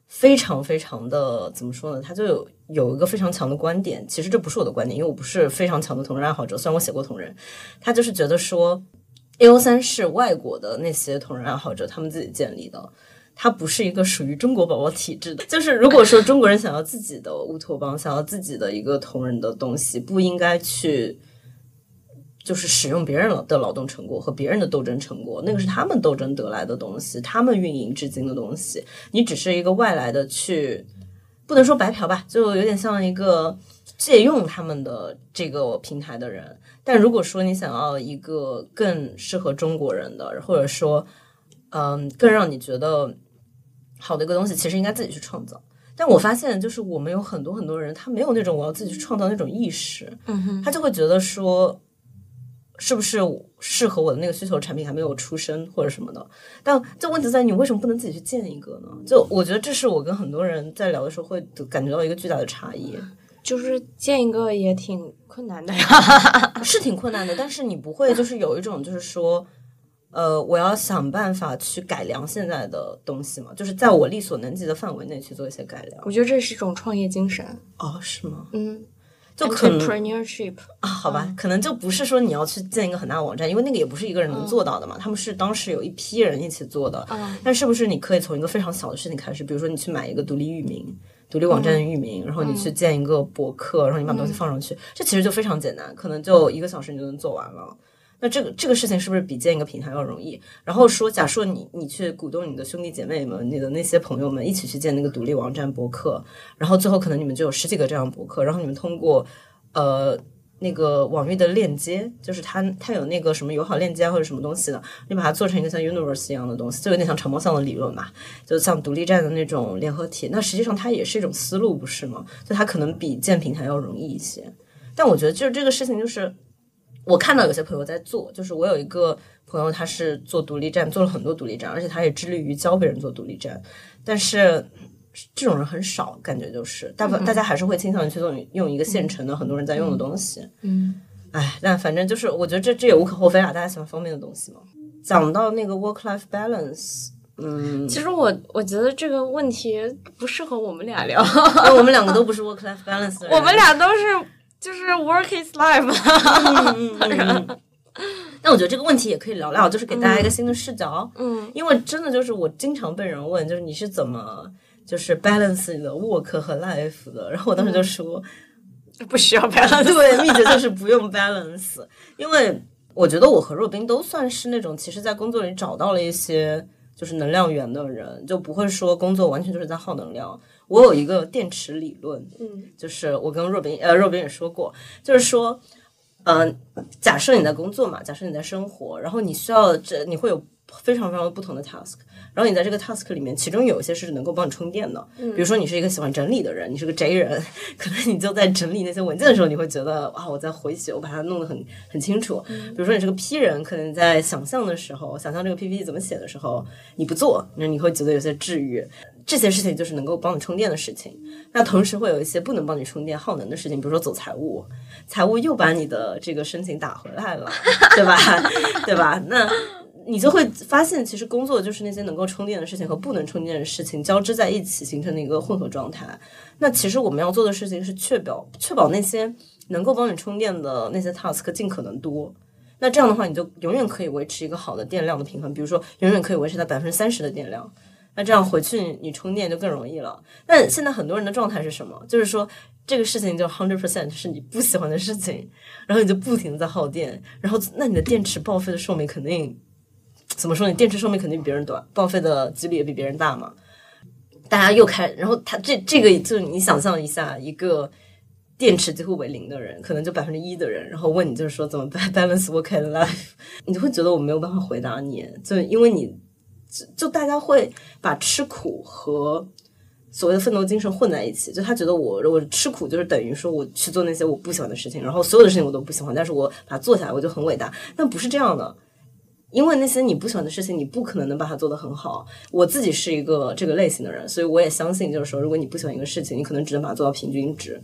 非常非常的怎么说呢？他就有有一个非常强的观点，其实这不是我的观点，因为我不是非常强的同人爱好者，虽然我写过同人，他就是觉得说。A O 三是外国的那些同人爱好者他们自己建立的，它不是一个属于中国宝宝体制的。就是如果说中国人想要自己的乌托邦，想要自己的一个同人的东西，不应该去就是使用别人的劳动成果和别人的斗争成果，那个是他们斗争得来的东西，他们运营至今的东西，你只是一个外来的去，不能说白嫖吧，就有点像一个借用他们的这个平台的人。但如果说你想要一个更适合中国人的，或者说，嗯，更让你觉得好的一个东西，其实应该自己去创造。但我发现，就是我们有很多很多人，他没有那种我要自己去创造那种意识，嗯哼，他就会觉得说，是不是适合我的那个需求产品还没有出生或者什么的。但这问题在你为什么不能自己去建一个呢？就我觉得这是我跟很多人在聊的时候会感觉到一个巨大的差异。就是建一个也挺困难的呀，是挺困难的。但是你不会就是有一种就是说，呃，我要想办法去改良现在的东西嘛，就是在我力所能及的范围内去做一些改良。我觉得这是一种创业精神。哦，是吗？嗯，就可能啊，好吧，可能就不是说你要去建一个很大的网站，因为那个也不是一个人能做到的嘛。他们是当时有一批人一起做的。嗯，但是不是你可以从一个非常小的事情开始，比如说你去买一个独立域名。独立网站的域名，然后你去建一个博客，然后你把东西放上去，这其实就非常简单，可能就一个小时你就能做完了。那这个这个事情是不是比建一个平台要容易？然后说，假设你你去鼓动你的兄弟姐妹们、你的那些朋友们一起去建那个独立网站博客，然后最后可能你们就有十几个这样博客，然后你们通过呃。那个网域的链接，就是它，它有那个什么友好链接或者什么东西的，你把它做成一个像 Universe 一样的东西，就有点像长毛象的理论吧，就像独立站的那种联合体。那实际上它也是一种思路，不是吗？就它可能比建平台要容易一些。但我觉得就是这个事情，就是我看到有些朋友在做，就是我有一个朋友，他是做独立站，做了很多独立站，而且他也致力于教别人做独立站，但是。这种人很少，感觉就是大部分大家还是会倾向于去用用一个现成的很多人在用的东西。嗯，哎，但反正就是我觉得这这也无可厚非啊，大家喜欢方便的东西嘛。讲到那个 work life balance，嗯，其实我我觉得这个问题不适合我们俩聊，我们两个都不是 work life balance，我们俩都是就是 work is life。但我觉得这个问题也可以聊聊，就是给大家一个新的视角。嗯，因为真的就是我经常被人问，就是你是怎么就是 balance 你的 work 和 life 的？然后我当时就说，不需要 balance。对，秘诀就是不用 balance，因为我觉得我和若冰都算是那种其实，在工作里找到了一些就是能量源的人，就不会说工作完全就是在耗能量。我有一个电池理论，嗯，就是我跟若冰呃若冰也说过，就是说。嗯，假设你在工作嘛，假设你在生活，然后你需要这你会有非常非常不同的 task，然后你在这个 task 里面，其中有一些是能够帮你充电的，比如说你是一个喜欢整理的人，你是个 J 人，可能你就在整理那些文件的时候，你会觉得啊，我在回血，我把它弄得很很清楚。比如说你是个 P 人，可能在想象的时候，想象这个 PPT 怎么写的时候，你不做，那你会觉得有些治愈。这些事情就是能够帮你充电的事情，那同时会有一些不能帮你充电、耗能的事情，比如说走财务，财务又把你的这个申请打回来了，对吧？对吧？那你就会发现，其实工作就是那些能够充电的事情和不能充电的事情交织在一起形成的一个混合状态。那其实我们要做的事情是确保确保那些能够帮你充电的那些 task 尽可能多。那这样的话，你就永远可以维持一个好的电量的平衡，比如说永远可以维持在百分之三十的电量。那这样回去你充电就更容易了。但现在很多人的状态是什么？就是说这个事情就 hundred percent 是你不喜欢的事情，然后你就不停的在耗电，然后那你的电池报废的寿命肯定怎么说？你电池寿命肯定比别人短，报废的几率也比别人大嘛。大家又开，然后他这这个就是你想象一下，一个电池几乎为零的人，可能就百分之一的人，然后问你就是说怎么 balance work and life，你就会觉得我没有办法回答你，就因为你。就大家会把吃苦和所谓的奋斗精神混在一起，就他觉得我我吃苦就是等于说我去做那些我不喜欢的事情，然后所有的事情我都不喜欢，但是我把它做下来我就很伟大。但不是这样的，因为那些你不喜欢的事情，你不可能能把它做得很好。我自己是一个这个类型的人，所以我也相信，就是说，如果你不喜欢一个事情，你可能只能把它做到平均值，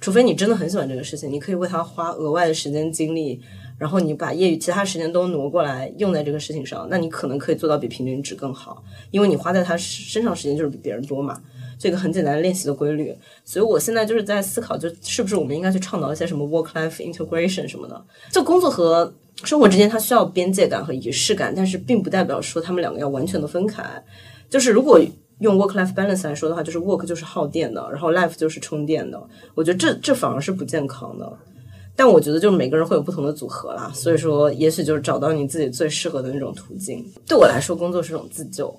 除非你真的很喜欢这个事情，你可以为它花额外的时间精力。然后你把业余其他时间都挪过来用在这个事情上，那你可能可以做到比平均值更好，因为你花在他身上时间就是比别人多嘛，这个很简单的练习的规律。所以我现在就是在思考，就是不是我们应该去倡导一些什么 work life integration 什么的，就工作和生活之间它需要边界感和仪式感，但是并不代表说他们两个要完全的分开。就是如果用 work life balance 来说的话，就是 work 就是耗电的，然后 life 就是充电的，我觉得这这反而是不健康的。但我觉得，就是每个人会有不同的组合啦，所以说，也许就是找到你自己最适合的那种途径。对我来说，工作是种自救，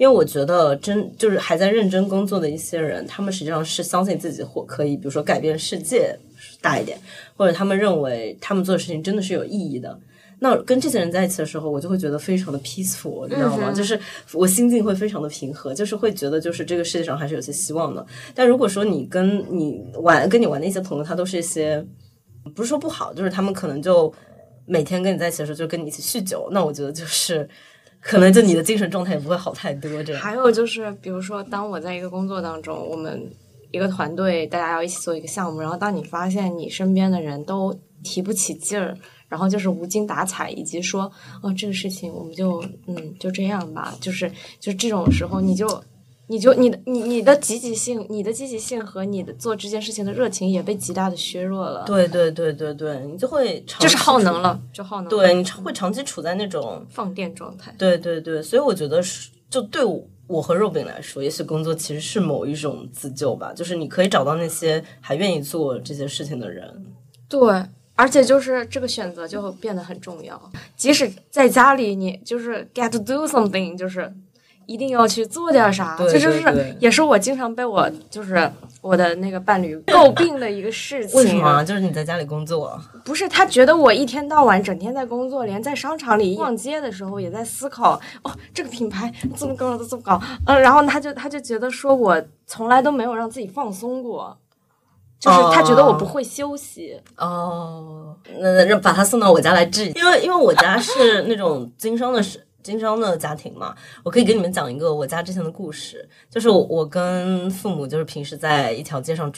因为我觉得真就是还在认真工作的一些人，他们实际上是相信自己或可以，比如说改变世界大一点，或者他们认为他们做的事情真的是有意义的。那跟这些人在一起的时候，我就会觉得非常的 peaceful，你知道吗？就是我心境会非常的平和，就是会觉得就是这个世界上还是有些希望的。但如果说你跟你玩跟你玩的一些朋友，他都是一些。不是说不好，就是他们可能就每天跟你在一起的时候就跟你一起酗酒，那我觉得就是可能就你的精神状态也不会好太多。这样还有就是，比如说，当我在一个工作当中，我们一个团队大家要一起做一个项目，然后当你发现你身边的人都提不起劲儿，然后就是无精打采，以及说哦这个事情我们就嗯就这样吧，就是就这种时候你就。你就你的你你的积极性，你的积极性和你的做这件事情的热情也被极大的削弱了。对对对对对，你就会就是耗能了，就耗能。对，你会长期处在那种放电状态。对对对，所以我觉得是，就对我和肉饼来说，也许工作其实是某一种自救吧，就是你可以找到那些还愿意做这些事情的人。对，而且就是这个选择就变得很重要，即使在家里，你就是 get to do something，就是。一定要去做点啥，这就是也是我经常被我就是我的那个伴侣诟病的一个事情。为什么？就是你在家里工作？不是，他觉得我一天到晚整天在工作，连在商场里逛街的时候也在思考哦，这个品牌这么高，这么高，嗯，然后他就他就觉得说我从来都没有让自己放松过，就是他觉得我不会休息。哦，那那把他送到我家来治，因为因为我家是那种经商的是。经商的家庭嘛，我可以给你们讲一个我家之前的故事。就是我跟父母就是平时在一条街上，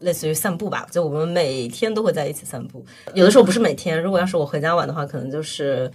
类似于散步吧，就我们每天都会在一起散步。有的时候不是每天，如果要是我回家晚的话，可能就是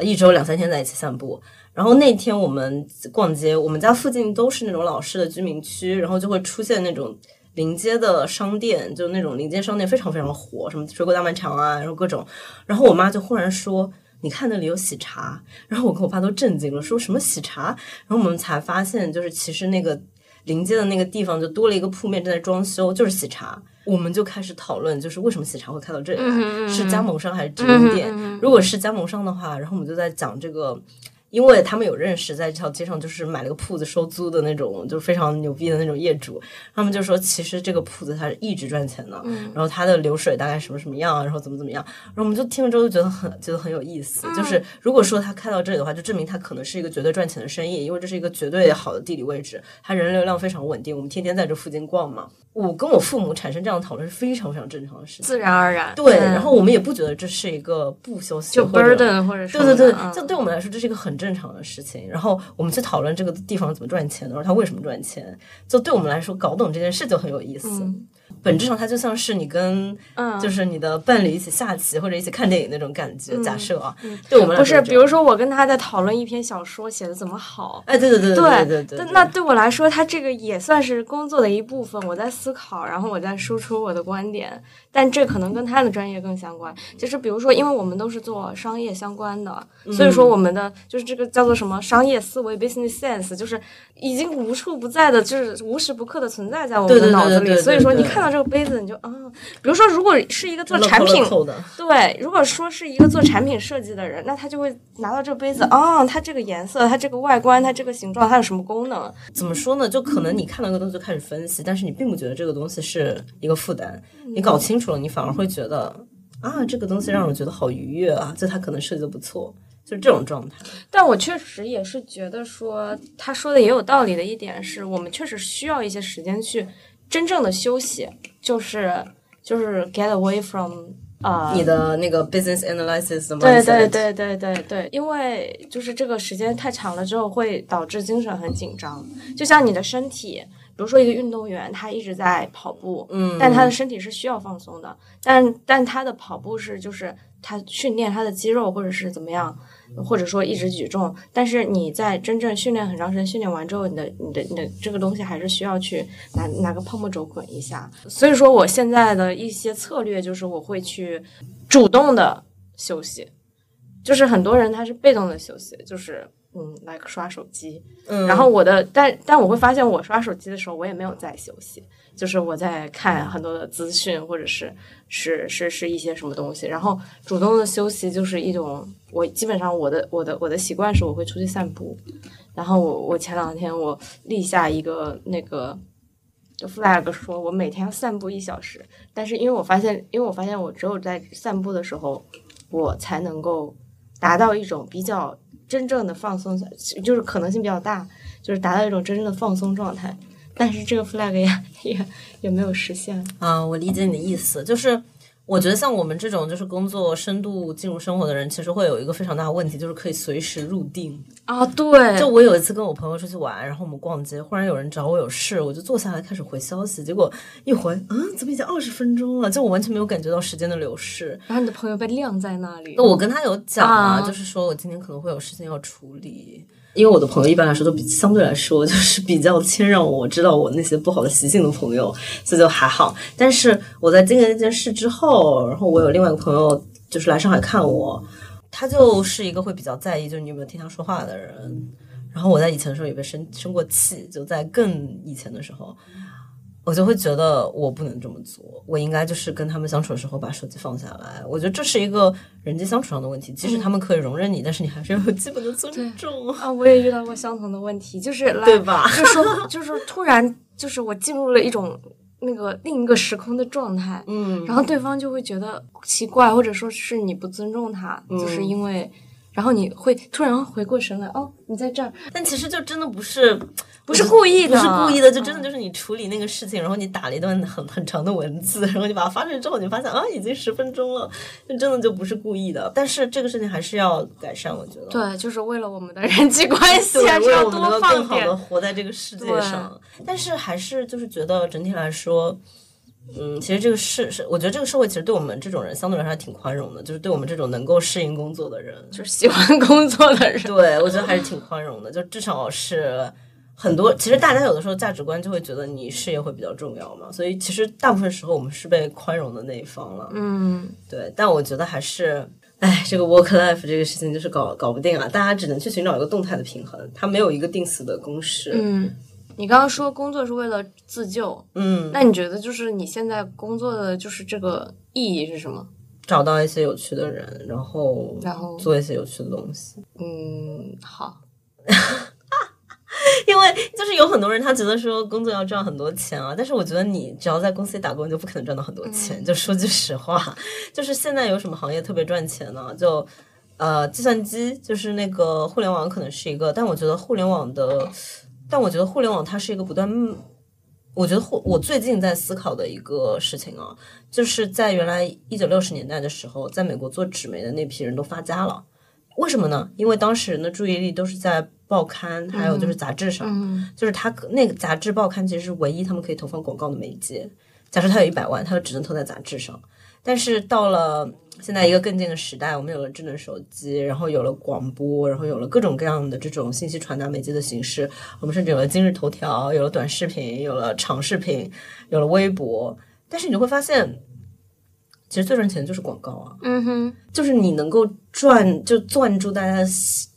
一周两三天在一起散步。然后那天我们逛街，我们家附近都是那种老式的居民区，然后就会出现那种临街的商店，就那种临街商店非常非常火，什么水果大卖场啊，然后各种。然后我妈就忽然说。你看那里有喜茶，然后我跟我爸都震惊了，说什么喜茶？然后我们才发现，就是其实那个临街的那个地方就多了一个铺面正在装修，就是喜茶。我们就开始讨论，就是为什么喜茶会开到这里来，是加盟商还是直营店？如果是加盟商的话，然后我们就在讲这个。因为他们有认识，在这条街上就是买了个铺子收租的那种，就是非常牛逼的那种业主。他们就说，其实这个铺子它是一直赚钱的，然后它的流水大概什么什么样，然后怎么怎么样。然后我们就听了之后就觉得很觉得很有意思。就是如果说他开到这里的话，就证明他可能是一个绝对赚钱的生意，因为这是一个绝对好的地理位置，它人流量非常稳定。我们天天在这附近逛嘛。我跟我父母产生这样的讨论是非常非常正常的事情，自然而然。对，然后我们也不觉得这是一个不休息就 burden 或者对对对，就对我们来说这是一个很正常的事情。然后我们去讨论这个地方怎么赚钱，然后他为什么赚钱，就对我们来说搞懂这件事就很有意思。本质上，它就像是你跟，就是你的伴侣一起下棋或者一起看电影那种感觉。假设啊，对我们不是，比如说我跟他在讨论一篇小说写的怎么好，哎，对对对对对对。那对我来说，他这个也算是工作的一部分。我在思考，然后我在输出我的观点，但这可能跟他的专业更相关。就是比如说，因为我们都是做商业相关的，所以说我们的就是这个叫做什么商业思维 （business sense），就是已经无处不在的，就是无时不刻的存在在我们的脑子里。所以说，你看到。这个杯子你就啊，比如说，如果是一个做产品，对，如果说是一个做产品设计的人，那他就会拿到这个杯子，啊，它这个颜色，它这个外观，它这个形状，它有什么功能？怎么说呢？就可能你看到一个东西就开始分析，但是你并不觉得这个东西是一个负担。你搞清楚了，你反而会觉得啊，这个东西让我觉得好愉悦啊，就它可能设计的不错，就是这种状态。但我确实也是觉得说，他说的也有道理的一点是，我们确实需要一些时间去。真正的休息就是就是 get away from 啊，你的那个 business analysis 吗对对对对对对，因为就是这个时间太长了之后会导致精神很紧张，就像你的身体，比如说一个运动员，他一直在跑步，嗯，但他的身体是需要放松的，但但他的跑步是就是他训练他的肌肉或者是怎么样。或者说一直举重，但是你在真正训练很长时间训练完之后，你的你的你的这个东西还是需要去拿拿个泡沫轴滚一下。所以说，我现在的一些策略就是我会去主动的休息，就是很多人他是被动的休息，就是嗯来刷手机，嗯，然后我的但但我会发现我刷手机的时候，我也没有在休息。就是我在看很多的资讯，或者是是是是一些什么东西，然后主动的休息就是一种，我基本上我的我的我的习惯是我会出去散步，然后我我前两天我立下一个那个 flag，说我每天要散步一小时，但是因为我发现，因为我发现我只有在散步的时候，我才能够达到一种比较真正的放松，就是可能性比较大，就是达到一种真正的放松状态。但是这个 flag 也也也没有实现啊！我理解你的意思，就是我觉得像我们这种就是工作深度进入生活的人，其实会有一个非常大的问题，就是可以随时入定啊。对，就我有一次跟我朋友出去玩，然后我们逛街，忽然有人找我有事，我就坐下来开始回消息，结果一回，嗯，怎么已经二十分钟了？就我完全没有感觉到时间的流逝。然后你的朋友被晾在那里，我跟他有讲啊，就是说我今天可能会有事情要处理。因为我的朋友一般来说都比相对来说就是比较谦让，我知道我那些不好的习性的朋友，所以就还好。但是我在经历那件事之后，然后我有另外一个朋友就是来上海看我，他就是一个会比较在意就是你有没有听他说话的人。然后我在以前的时候也被生生过气，就在更以前的时候。我就会觉得我不能这么做，我应该就是跟他们相处的时候把手机放下来。我觉得这是一个人际相处上的问题，即使他们可以容忍你，但是你还是要有 基本的尊重啊！我也遇到过相同的问题，就是对吧？就说就是突然就是我进入了一种那个另一个时空的状态，嗯，然后对方就会觉得奇怪，或者说是你不尊重他，就是因为。然后你会突然回过神来，哦，你在这儿，但其实就真的不是，不是故意的，不是故意的，就真的就是你处理那个事情，然后你打了一段很很长的文字，然后你把它发出去之后，你发现啊，已经十分钟了，就真的就不是故意的。但是这个事情还是要改善，我觉得。对，就是为了我们的人际关系，为了我们能够更好的活在这个世界上。但是还是就是觉得整体来说。嗯，其实这个是是，我觉得这个社会其实对我们这种人相对来说还挺宽容的，就是对我们这种能够适应工作的人，就是喜欢工作的人，对我觉得还是挺宽容的。就至少是很多，其实大家有的时候价值观就会觉得你事业会比较重要嘛，所以其实大部分时候我们是被宽容的那一方了。嗯，对。但我觉得还是哎，这个 work life 这个事情就是搞搞不定啊，大家只能去寻找一个动态的平衡，它没有一个定死的公式。嗯，你刚刚说工作是为了自救，嗯，那你觉得就是你现在工作的就是这个意义是什么？找到一些有趣的人，然后然后做一些有趣的东西。嗯，好，因为就是有很多人他觉得说工作要赚很多钱啊，但是我觉得你只要在公司里打工，你就不可能赚到很多钱。就说句实话，就是现在有什么行业特别赚钱呢？就呃，计算机，就是那个互联网可能是一个，但我觉得互联网的，但我觉得互联网它是一个不断。我觉得互我最近在思考的一个事情啊，就是在原来一九六十年代的时候，在美国做纸媒的那批人都发家了。为什么呢？因为当时人的注意力都是在报刊，还有就是杂志上，嗯就是他可那个杂志、报刊其实是唯一他们可以投放广告的媒介。假设他有一百万，他就只能投在杂志上。但是到了现在一个更近的时代，我们有了智能手机，然后有了广播，然后有了各种各样的这种信息传达媒介的形式，我们甚至有了今日头条，有了短视频，有了长视频，有了微博。但是你就会发现，其实最赚钱的就是广告啊。嗯哼，就是你能够赚，就攥住大家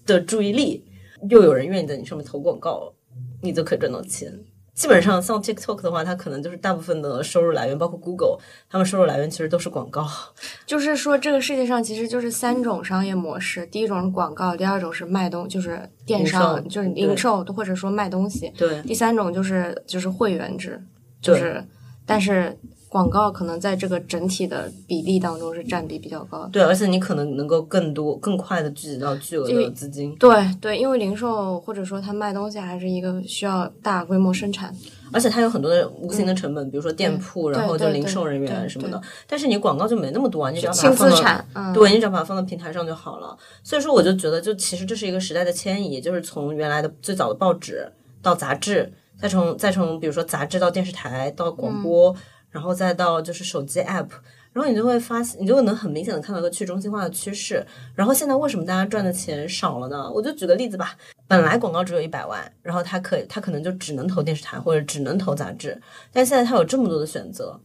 的注意力，又有人愿意在你上面投广告，你就可以赚到钱。基本上像 TikTok 的话，它可能就是大部分的收入来源，包括 Google，他们收入来源其实都是广告。就是说这个世界上其实就是三种商业模式，第一种是广告，第二种是卖东，就是电商，就是零售或者说卖东西，对第三种就是就是会员制，就是但是广告可能在这个整体的比例当中是占比比较高的。对，而且你可能能够更多、更快的聚集到巨额的资金。对对，因为零售或者说它卖东西还是一个需要大规模生产，而且它有很多的无形的成本，比如说店铺，然后就零售人员什么的。但是你广告就没那么多啊，你只要把它轻放到资产，嗯，对你只要把它放到平台上就好了。所以说，我就觉得，就其实这是一个时代的迁移，就是从原来的最早的报纸到杂志，再从再从比如说杂志到电视台到广播，然后再到就是手机 app。然后你就会发现，你就能很明显的看到一个去中心化的趋势。然后现在为什么大家赚的钱少了呢？我就举个例子吧，本来广告只有一百万，然后他可他可能就只能投电视台或者只能投杂志，但现在他有这么多的选择，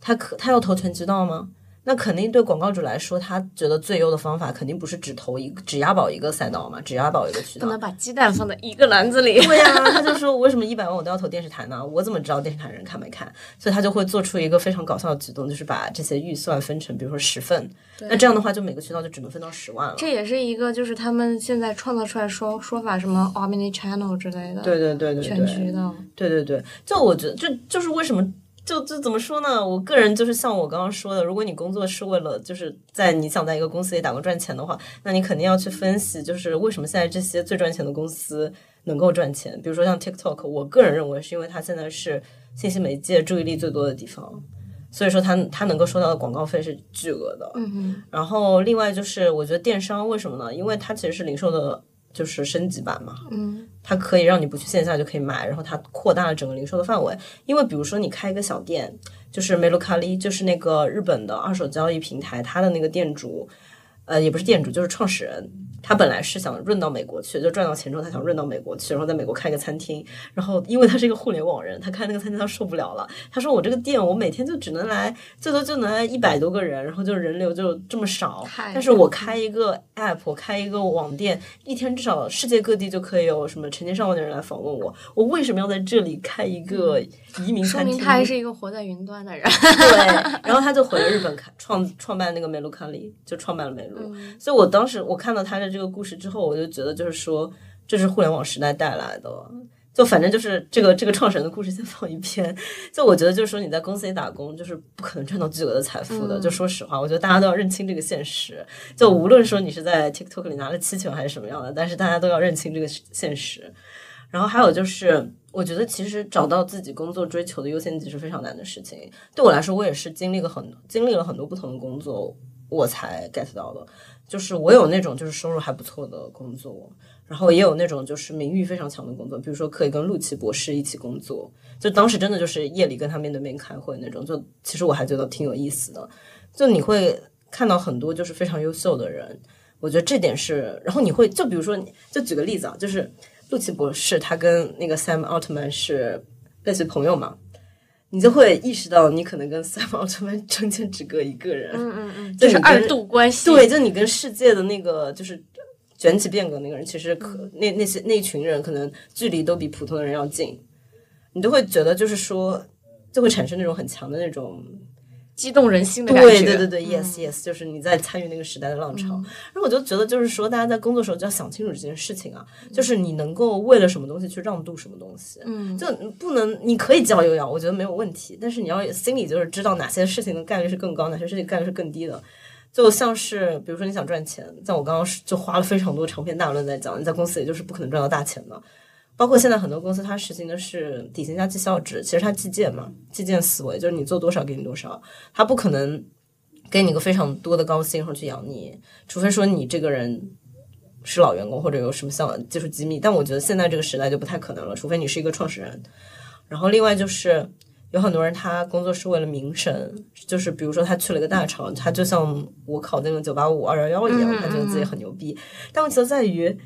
他可他要投全渠道吗？那肯定对广告主来说，他觉得最优的方法肯定不是只投一个只押宝一个赛道嘛，只押宝一个渠道不。能把鸡蛋放在一个篮子里。对呀、他就说为什么一百万我都要投电视台呢？我怎么知道电视台人看没看？所以他就会做出一个非常搞笑的举动，就是把这些预算分成，比如说十份。那这样的话，就每个渠道就只能分到十万了。这也是一个，就是他们现在创造出来说说法，什么 omni channel 之类的，对对对对对，全渠道。对对对，就我觉得，就就是为什么，就就怎么说呢？我个人就是像我刚刚说的，如果你工作是为了就是在你想在一个公司里打工赚钱的话，那你肯定要去分析，就是为什么现在这些最赚钱的公司能够赚钱。比如说像 TikTok，我个人认为是因为它现在是信息媒介注意力最多的地方，所以说它它能够收到的广告费是巨额的。嗯哼，然后另外就是我觉得电商为什么呢？因为它其实是零售的，就是升级版嘛。嗯它可以让你不去线下就可以买，然后它扩大了整个零售的范围。因为比如说你开一个小店，就是梅洛卡利，就是那个日本的二手交易平台，它的那个店主，呃，也不是店主，就是创始人。他本来是想润到美国去，就赚到钱之后，他想润到美国去，然后在美国开一个餐厅。然后因为他是一个互联网人，他开那个餐厅他受不了了。他说：“我这个店我每天就只能来，最多就能来一百多个人，然后就人流就这么少。太但是我开一个 app，我开一个网店，一天至少世界各地就可以有什么成千上万的人来访问我。我为什么要在这里开一个移民餐厅？说明他还是一个活在云端的人。对，然后他就回了日本开创创办那个美露卡里，就创办了美露。嗯所以我当时我看到他的这个故事之后，我就觉得就是说，这是互联网时代带来的。就反正就是这个这个创始人的故事先放一边，就我觉得就是说你在公司里打工就是不可能赚到巨额的财富的。就说实话，我觉得大家都要认清这个现实。就无论说你是在 TikTok 里拿了期权还是什么样的，但是大家都要认清这个现实。然后还有就是，我觉得其实找到自己工作追求的优先级是非常难的事情。对我来说，我也是经历了很经历了很多不同的工作，我才 get 到的。就是我有那种就是收入还不错的工作，然后也有那种就是名誉非常强的工作，比如说可以跟陆琪博士一起工作，就当时真的就是夜里跟他面对面开会那种，就其实我还觉得挺有意思的。就你会看到很多就是非常优秀的人，我觉得这点是，然后你会就比如说，就举个例子啊，就是陆琪博士他跟那个 Sam Altman 是类似朋友嘛。你就会意识到你可能跟三毛这边 中间只隔一个人，嗯嗯嗯，就是二度关系。对，就你跟世界的那个就是卷起变革那个人，其实可那那些那群人可能距离都比普通的人要近，你都会觉得就是说，就会产生那种很强的那种激动人心的感觉。对对对对、y e s yes，就是你在参与那个时代的浪潮。然后我就觉得，就是说，大家在工作的时候就要想清楚这件事情啊，就是你能够为了什么东西去让渡什么东西，嗯，就不能你可以交友摇，我觉得没有问题，但是你要心里就是知道哪些事情的概率是更高，哪些事情概率是更低的。就像是比如说你想赚钱，像我刚刚就花了非常多长篇大论在讲，你在公司也就是不可能赚到大钱的。包括现在很多公司，它实行的是底薪加绩效制，其实它计件嘛，计件思维就是你做多少给你多少，它不可能给你个非常多的高薪然后去养你，除非说你这个人是老员工或者有什么像技术机密，但我觉得现在这个时代就不太可能了，除非你是一个创始人。然后另外就是有很多人他工作是为了名声，就是比如说他去了一个大厂，他就像我考那个九八五二幺幺一样，他觉得自己很牛逼，但问题就在于，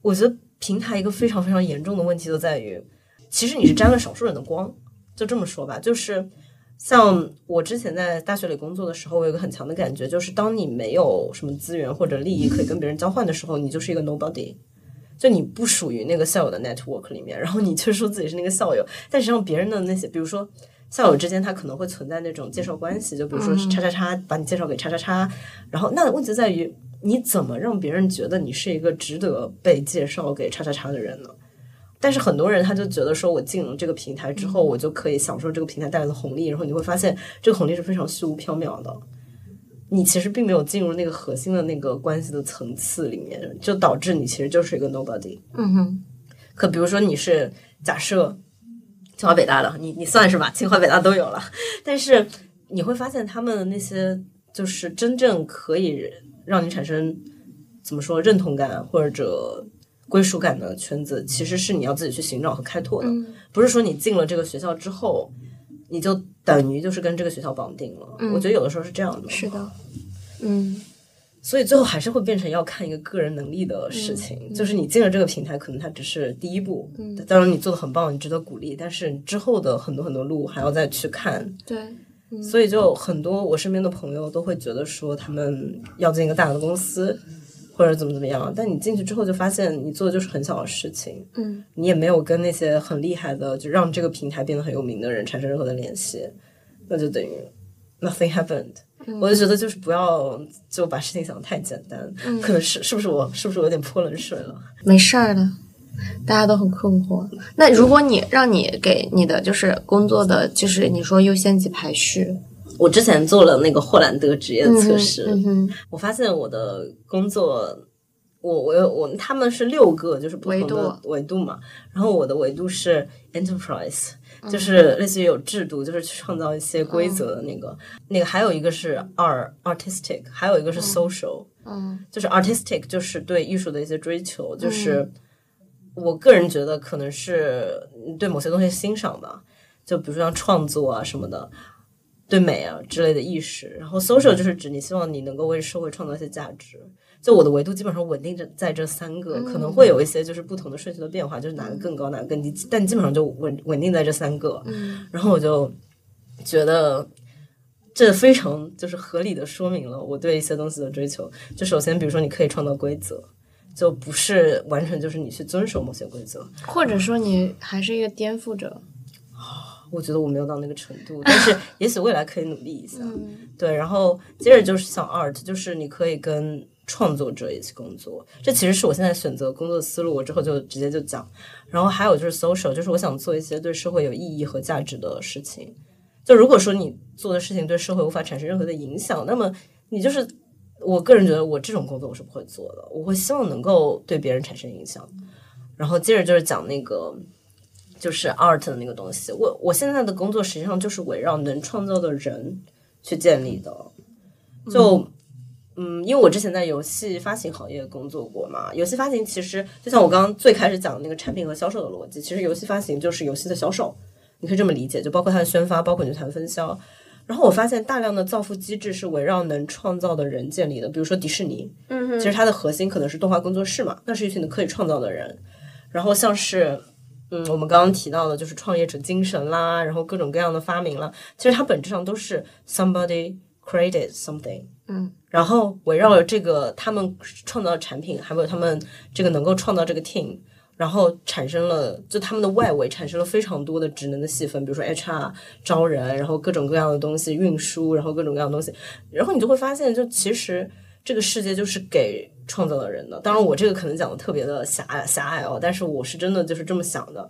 我觉得。平台一个非常非常严重的问题就在于，其实你是沾了少数人的光，就这么说吧，就是像我之前在大学里工作的时候，我有一个很强的感觉，就是当你没有什么资源或者利益可以跟别人交换的时候，你就是一个 nobody，就你不属于那个校友的 network 里面，然后你却说自己是那个校友，但实际上别人的那些，比如说校友之间，他可能会存在那种介绍关系，就比如说叉叉叉把你介绍给叉叉叉，然后那问题在于。你怎么让别人觉得你是一个值得被介绍给叉叉叉的人呢？但是很多人他就觉得说，我进了这个平台之后，我就可以享受这个平台带来的红利，然后你会发现这个红利是非常虚无缥缈的。你其实并没有进入那个核心的那个关系的层次里面，就导致你其实就是一个 nobody。嗯哼。可比如说你是假设清华北大的，你你算是吧，清华北大都有了，但是你会发现他们的那些就是真正可以。让你产生怎么说认同感或者归属感的圈子，其实是你要自己去寻找和开拓的，不是说你进了这个学校之后，你就等于就是跟这个学校绑定了。我觉得有的时候是这样的。是的，嗯，所以最后还是会变成要看一个个人能力的事情。就是你进了这个平台，可能它只是第一步，当然你做的很棒，你值得鼓励，但是之后的很多很多路还要再去看。对。所以就很多我身边的朋友都会觉得说他们要进一个大的公司，或者怎么怎么样。但你进去之后就发现你做的就是很小的事情，嗯，你也没有跟那些很厉害的就让这个平台变得很有名的人产生任何的联系，那就等于 nothing happened。我就觉得就是不要就把事情想的太简单，可能是是不是我是不是我有点泼冷水了？没事儿的。大家都很困惑。那如果你让你给你的就是工作的，就是你说优先级排序，我之前做了那个霍兰德职业测试，嗯我发现我的工作，我我有我他们是六个就是不同的维度嘛，然后我的维度是 enterprise，就是类似于有制度，就是去创造一些规则的那个，那个还有一个是 art artistic，还有一个是 social，嗯，就是 artistic 就是对艺术的一些追求，就是。我个人觉得可能是对某些东西欣赏吧，就比如说像创作啊什么的，对美啊之类的意识。然后 social 就是指你希望你能够为社会创造一些价值。就我的维度基本上稳定着在这三个，可能会有一些就是不同的顺序的变化，就是哪个更高哪个更低，但基本上就稳稳定在这三个。然后我就觉得这非常就是合理的说明了我对一些东西的追求。就首先，比如说你可以创造规则。就不是完全就是你去遵守某些规则，或者说你还是一个颠覆者。我觉得我没有到那个程度，但是 也许未来可以努力一下。对，然后接着就是像 art，就是你可以跟创作者一起工作，这其实是我现在选择工作的思路。我之后就直接就讲。然后还有就是 social，就是我想做一些对社会有意义和价值的事情。就如果说你做的事情对社会无法产生任何的影响，那么你就是。我个人觉得，我这种工作我是不会做的。我会希望能够对别人产生影响。然后接着就是讲那个，就是 art 的那个东西。我我现在的工作实际上就是围绕能创造的人去建立的。就嗯，因为我之前在游戏发行行业工作过嘛，游戏发行其实就像我刚刚最开始讲的那个产品和销售的逻辑，其实游戏发行就是游戏的销售，你可以这么理解，就包括它的宣发，包括你的谈分销。然后我发现大量的造富机制是围绕能创造的人建立的，比如说迪士尼，嗯，其实它的核心可能是动画工作室嘛，那是一群可以创造的人。然后像是，嗯，我们刚刚提到的就是创业者精神啦，然后各种各样的发明啦，其实它本质上都是 somebody created something。嗯，然后围绕着这个他们创造的产品，还有他们这个能够创造这个 team，然后产生了就他们的外围产生了非常多的职能的细分，比如说 HR 招人，然后各种各样的东西运输，然后各种各样的东西，然后你就会发现，就其实这个世界就是给创造的人的。当然，我这个可能讲的特别的狭隘狭隘哦，但是我是真的就是这么想的。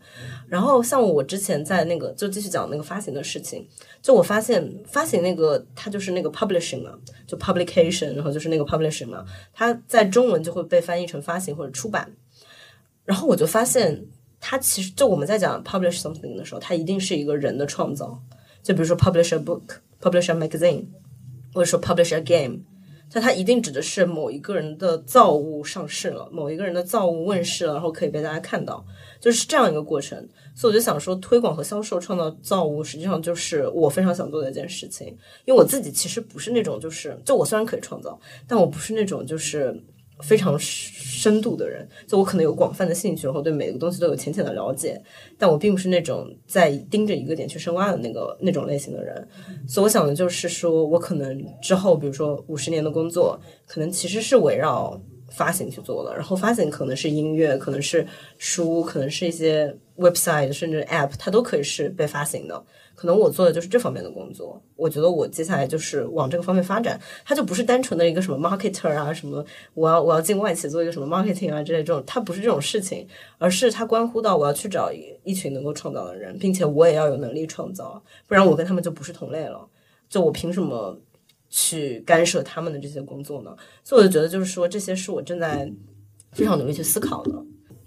然后像我之前在那个就继续讲那个发行的事情，就我发现发行那个它就是那个 publishing 嘛，就 publication，然后就是那个 publishing 嘛，它在中文就会被翻译成发行或者出版。然后我就发现，它其实就我们在讲 publish something 的时候，它一定是一个人的创造。就比如说 publish a book，publish a magazine，或者说 publish a game，但它一定指的是某一个人的造物上市了，某一个人的造物问世了，然后可以被大家看到，就是这样一个过程。所以我就想说，推广和销售创造造物，实际上就是我非常想做的一件事情。因为我自己其实不是那种，就是就我虽然可以创造，但我不是那种就是。非常深度的人，就我可能有广泛的兴趣，然后对每个东西都有浅浅的了解，但我并不是那种在盯着一个点去深挖的那个那种类型的人。所以我想的就是说，我可能之后，比如说五十年的工作，可能其实是围绕发行去做的。然后发行可能是音乐，可能是书，可能是一些 website，甚至 app，它都可以是被发行的。可能我做的就是这方面的工作，我觉得我接下来就是往这个方面发展，它就不是单纯的一个什么 marketer 啊，什么我要我要进外企做一个什么 marketing 啊之类这种，它不是这种事情，而是它关乎到我要去找一一群能够创造的人，并且我也要有能力创造，不然我跟他们就不是同类了，就我凭什么去干涉他们的这些工作呢？所以我就觉得就是说，这些是我正在非常努力去思考的，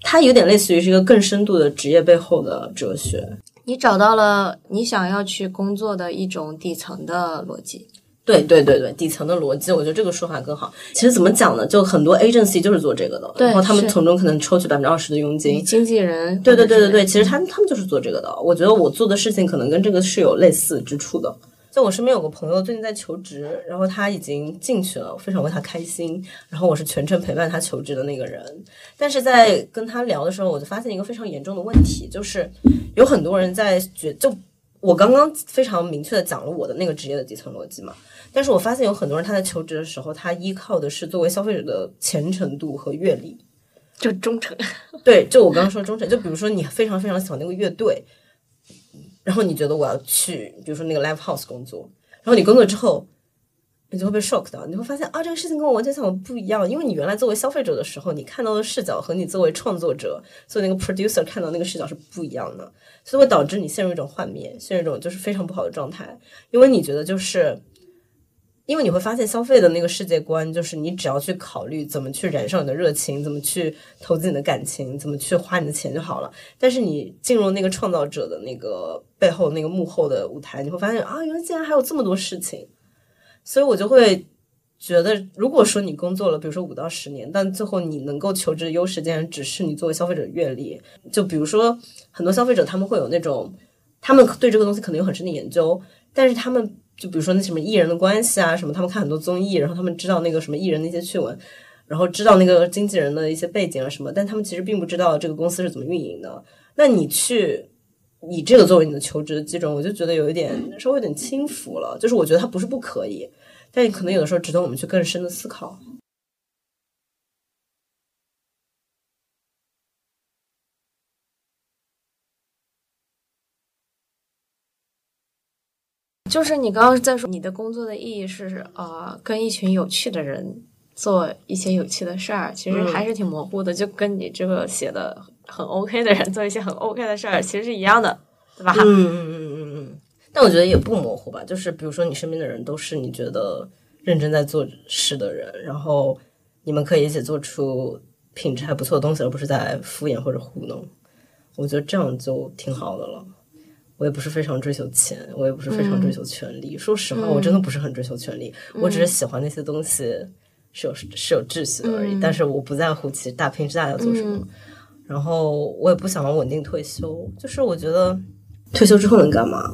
它有点类似于是一个更深度的职业背后的哲学。你找到了你想要去工作的一种底层的逻辑，对对对对，底层的逻辑，我觉得这个说法更好。其实怎么讲呢？就很多 agency 就是做这个的，然后他们从中可能抽取百分之二十的佣金。经纪人，对对对对对，其实他他们就是做这个的。我觉得我做的事情可能跟这个是有类似之处的。就我身边有个朋友最近在求职，然后他已经进去了，非常为他开心。然后我是全程陪伴他求职的那个人，但是在跟他聊的时候，我就发现一个非常严重的问题，就是有很多人在觉，就我刚刚非常明确的讲了我的那个职业的底层逻辑嘛，但是我发现有很多人他在求职的时候，他依靠的是作为消费者的虔诚度和阅历，就忠诚。对，就我刚刚说忠诚，就比如说你非常非常喜欢那个乐队。然后你觉得我要去，比如说那个 live house 工作，然后你工作之后，你就会被 shock 到，你会发现啊，这个事情跟我完全想的不一样，因为你原来作为消费者的时候，你看到的视角和你作为创作者，做那个 producer 看到那个视角是不一样的，所以会导致你陷入一种幻灭，陷入一种就是非常不好的状态，因为你觉得就是。因为你会发现，消费的那个世界观就是你只要去考虑怎么去燃烧你的热情，怎么去投资你的感情，怎么去花你的钱就好了。但是你进入那个创造者的那个背后那个幕后的舞台，你会发现啊，原来竟然还有这么多事情。所以我就会觉得，如果说你工作了，比如说五到十年，但最后你能够求职的优势竟然只是你作为消费者阅历，就比如说很多消费者他们会有那种，他们对这个东西可能有很深的研究，但是他们。就比如说那什么艺人的关系啊，什么他们看很多综艺，然后他们知道那个什么艺人的一些趣闻，然后知道那个经纪人的一些背景啊什么，但他们其实并不知道这个公司是怎么运营的。那你去以这个作为你的求职的基准，我就觉得有一点稍微有点轻浮了。就是我觉得他不是不可以，但可能有的时候值得我们去更深的思考。就是你刚刚在说你的工作的意义是呃跟一群有趣的人做一些有趣的事儿，其实还是挺模糊的，就跟你这个写的很 OK 的人做一些很 OK 的事儿，其实是一样的，对吧？嗯嗯嗯嗯嗯。但我觉得也不模糊吧，就是比如说你身边的人都是你觉得认真在做事的人，然后你们可以一起做出品质还不错的东西，而不是在敷衍或者糊弄。我觉得这样就挺好的了。我也不是非常追求钱，我也不是非常追求权利。说实话，我真的不是很追求权利，我只是喜欢那些东西是有是有秩序的而已。但是我不在乎其实大平之大要做什么，然后我也不想要稳定退休。就是我觉得退休之后能干嘛？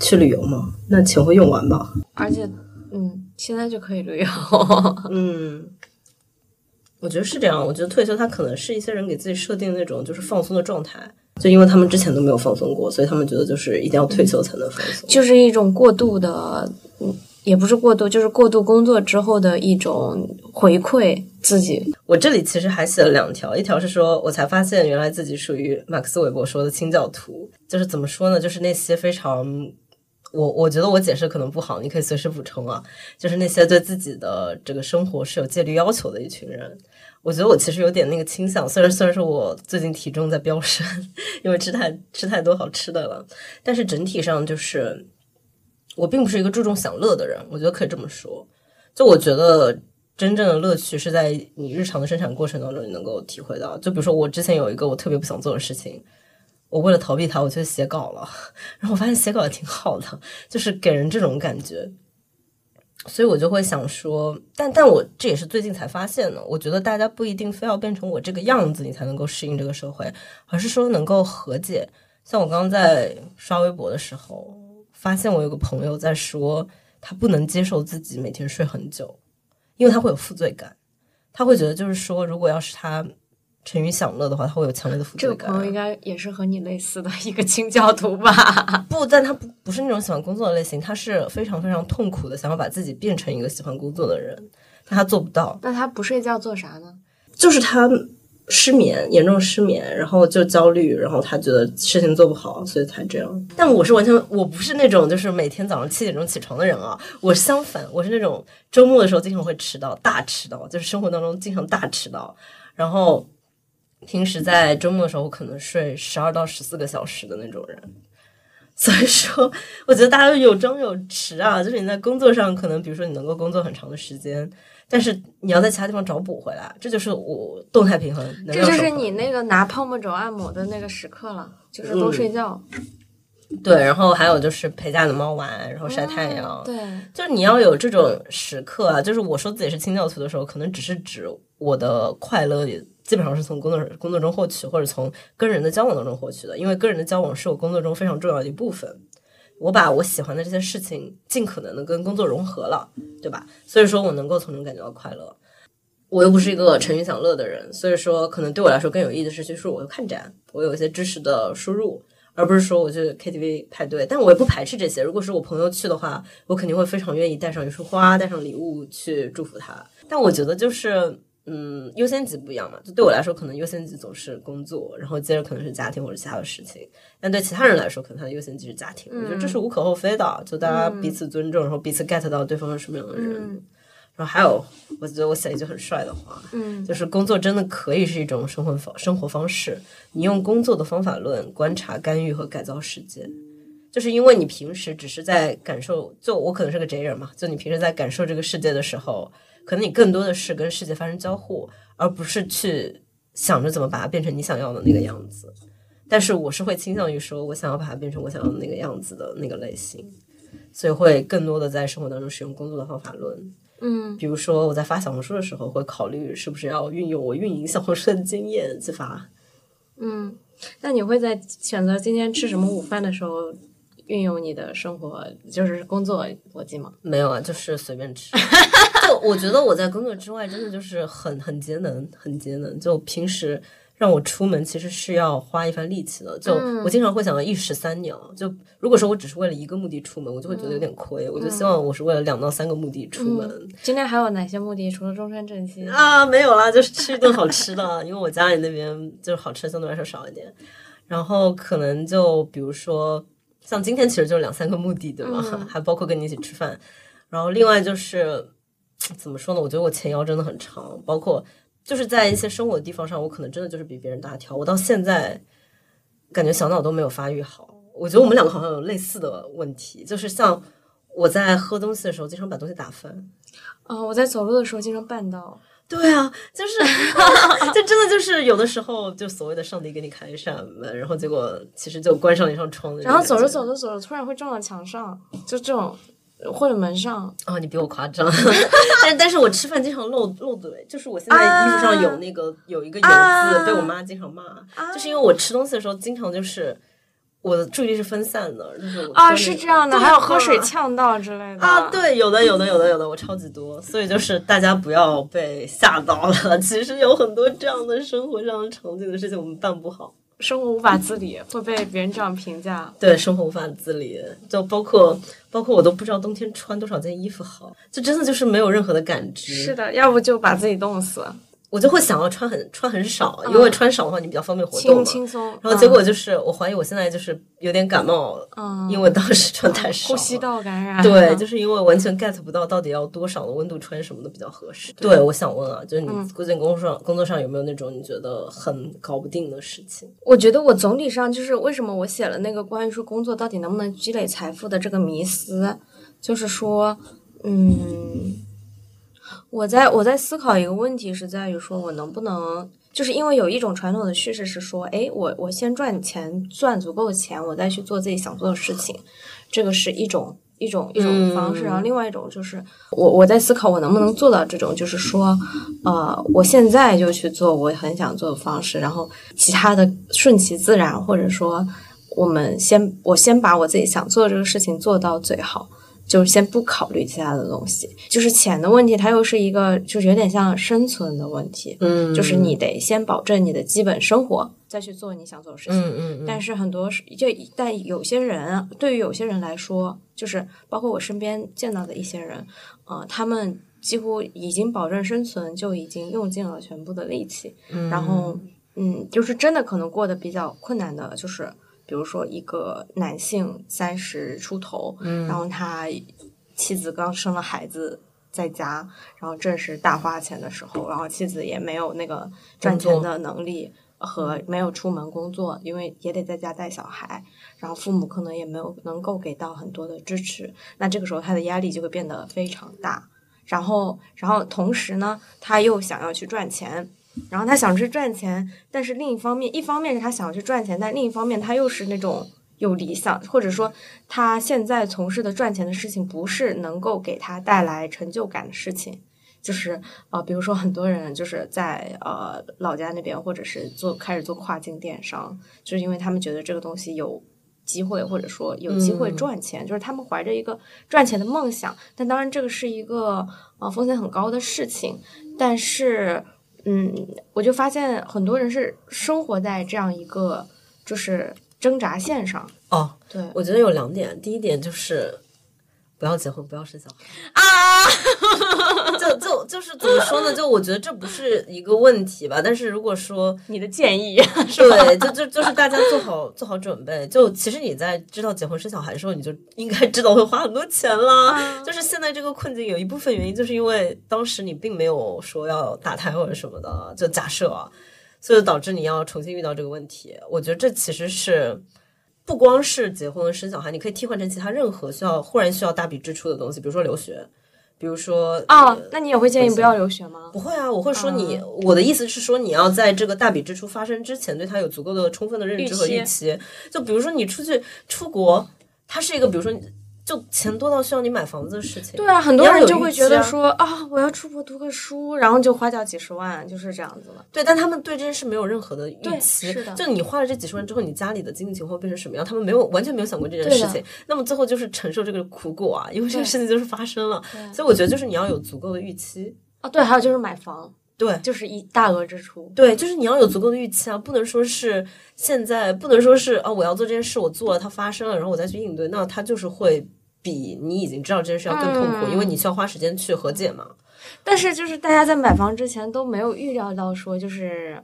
去旅游吗？那钱会用完吧。而且，嗯，现在就可以旅游。嗯，我觉得是这样。我觉得退休它可能是一些人给自己设定那种就是放松的状态。就因为他们之前都没有放松过，所以他们觉得就是一定要退休才能放松，就是一种过度的，嗯，也不是过度，就是过度工作之后的一种回馈自己。我这里其实还写了两条，一条是说我才发现原来自己属于马克思韦伯说的清教徒，就是怎么说呢？就是那些非常，我我觉得我解释可能不好，你可以随时补充啊。就是那些对自己的这个生活是有戒律要求的一群人。我觉得我其实有点那个倾向，虽然虽然说我最近体重在飙升，因为吃太吃太多好吃的了，但是整体上就是我并不是一个注重享乐的人，我觉得可以这么说。就我觉得真正的乐趣是在你日常的生产过程当中你能够体会到。就比如说我之前有一个我特别不想做的事情，我为了逃避它，我去写稿了，然后我发现写稿也挺好的，就是给人这种感觉。所以我就会想说，但但我这也是最近才发现的。我觉得大家不一定非要变成我这个样子，你才能够适应这个社会，而是说能够和解。像我刚刚在刷微博的时候，发现我有个朋友在说，他不能接受自己每天睡很久，因为他会有负罪感，他会觉得就是说，如果要是他。沉于享乐的话，他会有强烈的负罪感。这个朋友应该也是和你类似的一个清教徒吧？不，但他不不是那种喜欢工作的类型，他是非常非常痛苦的，想要把自己变成一个喜欢工作的人，但他做不到。那他不睡觉做啥呢？就是他失眠，严重失眠，然后就焦虑，然后他觉得事情做不好，所以才这样。但我是完全，我不是那种就是每天早上七点钟起床的人啊，我是相反，我是那种周末的时候经常会迟到，大迟到，就是生活当中经常大迟到，然后。平时在周末的时候，可能睡十二到十四个小时的那种人，所以说，我觉得大家有争有持啊。就是你在工作上，可能比如说你能够工作很长的时间，但是你要在其他地方找补回来，这就是我动态平衡。这就是你那个拿泡沫轴按摩的那个时刻了，就是多睡觉。对，然后还有就是陪家里的猫玩，然后晒太阳。对，就是你要有这种时刻啊。就是我说自己是清教徒的时候，可能只是指我的快乐。基本上是从工作工作中获取，或者从跟人的交往当中获取的。因为跟人的交往是我工作中非常重要的一部分。我把我喜欢的这些事情尽可能的跟工作融合了，对吧？所以说我能够从中感觉到快乐。我又不是一个沉鱼享乐的人，所以说可能对我来说更有意义的是，就是我看展，我有一些知识的输入，而不是说我去 KTV 派对。但我也不排斥这些。如果是我朋友去的话，我肯定会非常愿意带上一束花，带上礼物去祝福他。但我觉得就是。嗯，优先级不一样嘛，就对我来说，可能优先级总是工作，然后接着可能是家庭或者其他的事情。但对其他人来说，可能他的优先级是家庭。我觉得这是无可厚非的，就大家彼此尊重，然后彼此 get 到对方是什么样的人。然后还有，我觉得我写了一句很帅的话，嗯，就是工作真的可以是一种生活方生活方式。你用工作的方法论观察、干预和改造世界，就是因为你平时只是在感受，就我可能是个 J 人嘛，就你平时在感受这个世界的时候。可能你更多的是跟世界发生交互，而不是去想着怎么把它变成你想要的那个样子。但是我是会倾向于说，我想要把它变成我想要的那个样子的那个类型，所以会更多的在生活当中使用工作的方法论。嗯，比如说我在发小红书的时候，会考虑是不是要运用我运营小红书的经验去发。嗯，那你会在选择今天吃什么午饭的时候？运用你的生活就是工作逻辑吗？没有啊，就是随便吃。就我觉得我在工作之外真的就是很很节能，很节能。就平时让我出门其实是要花一番力气的。就我经常会想到一石三鸟。就如果说我只是为了一个目的出门，我就会觉得有点亏。我就希望我是为了两到三个目的出门。今天还有哪些目的？除了中山振兴啊，没有啦，就是吃一顿好吃的。因为我家里那边就是好吃相对来说少一点。然后可能就比如说。像今天其实就是两三个目的，对吧？还包括跟你一起吃饭，然后另外就是怎么说呢？我觉得我前腰真的很长，包括就是在一些生活的地方上，我可能真的就是比别人大条。我到现在感觉小脑都没有发育好。我觉得我们两个好像有类似的问题，就是像我在喝东西的时候，经常把东西打翻。啊，我在走路的时候经常绊到。对啊，就是，就真的就是有的时候，就所谓的上帝给你开一扇门，然后结果其实就关上了一扇窗。然后走着走着走着，突然会撞到墙上，就这种或者门上。哦，你比我夸张，但但是我吃饭经常漏漏嘴，就是我现在衣服上有那个有一个油渍，被我妈经常骂，就是因为我吃东西的时候经常就是。我的注意力是分散的，就是啊，是这样的，还有喝水呛到之类的啊，对，有的，有的，有的，有的，我超级多，所以就是大家不要被吓到了，其实有很多这样的生活上的场景的事情我们办不好。生活无法自理，会被别人这样评价。对，生活无法自理，就包括包括我都不知道冬天穿多少件衣服好，就真的就是没有任何的感知。是的，要不就把自己冻死。我就会想要穿很穿很少，因为穿少的话你比较方便活动嘛。轻轻松。然后结果就是，我怀疑我现在就是有点感冒，因为当时穿太少。呼吸道感染。对，就是因为完全 get 不到到底要多少的温度穿什么的比较合适。对，我想问啊，就是你最近工作上工作上有没有那种你觉得很搞不定的事情？我觉得我总体上就是为什么我写了那个关于说工作到底能不能积累财富的这个迷思，就是说，嗯。我在我在思考一个问题，是在于说我能不能，就是因为有一种传统的叙事是说，哎，我我先赚钱，赚足够的钱，我再去做自己想做的事情，这个是一种一种一种方式。然后另外一种就是我我在思考我能不能做到这种，就是说，呃，我现在就去做我很想做的方式，然后其他的顺其自然，或者说我们先我先把我自己想做的这个事情做到最好。就先不考虑其他的东西，就是钱的问题，它又是一个，就是有点像生存的问题。嗯，就是你得先保证你的基本生活，再去做你想做的事情。嗯嗯。但是很多是，就但有些人，对于有些人来说，就是包括我身边见到的一些人，呃，他们几乎已经保证生存，就已经用尽了全部的力气。嗯。然后，嗯，就是真的可能过得比较困难的，就是。比如说，一个男性三十出头，嗯，然后他妻子刚生了孩子在家，然后正是大花钱的时候，然后妻子也没有那个赚钱的能力和没有出门工作，因为也得在家带小孩，然后父母可能也没有能够给到很多的支持，那这个时候他的压力就会变得非常大，然后，然后同时呢，他又想要去赚钱。然后他想去赚钱，但是另一方面，一方面是他想要去赚钱，但另一方面他又是那种有理想，或者说他现在从事的赚钱的事情不是能够给他带来成就感的事情，就是呃，比如说很多人就是在呃老家那边，或者是做开始做跨境电商，就是因为他们觉得这个东西有机会，或者说有机会赚钱，就是他们怀着一个赚钱的梦想，但当然这个是一个呃风险很高的事情，但是。嗯，我就发现很多人是生活在这样一个就是挣扎线上。哦，对，我觉得有两点，第一点就是。不要结婚，不要生小孩啊！就就就是怎么说呢？就我觉得这不是一个问题吧。但是如果说你的建议，对，就就就是大家做好做好准备。就其实你在知道结婚生小孩的时候，你就应该知道会花很多钱啦。就是现在这个困境有一部分原因，就是因为当时你并没有说要打胎或者什么的，就假设啊，所以导致你要重新遇到这个问题。我觉得这其实是。不光是结婚生小孩，你可以替换成其他任何需要忽然需要大笔支出的东西，比如说留学，比如说啊，那你也会建议不要留学吗？不会啊，我会说你，我的意思是说你要在这个大笔支出发生之前，对他有足够的充分的认知和预期。就比如说你出去出国，它是一个，比如说。就钱多到需要你买房子的事情，对啊，很多人就会觉得说啊，我要出国读个书，然后就花掉几十万，就是这样子了。对，但他们对这件事没有任何的预期。是的。就你花了这几十万之后，你家里的经济情况变成什么样，他们没有完全没有想过这件事情。那么最后就是承受这个苦果啊，因为这个事情就是发生了。所以我觉得就是你要有足够的预期啊。对，还有就是买房，对，就是一大额支出。对，就是你要有足够的预期啊，不能说是现在，不能说是啊，我要做这件事，我做了，它发生了，然后我再去应对，那它就是会。比你已经知道这件事要更痛苦，因为你需要花时间去和解嘛。但是就是大家在买房之前都没有预料到说，就是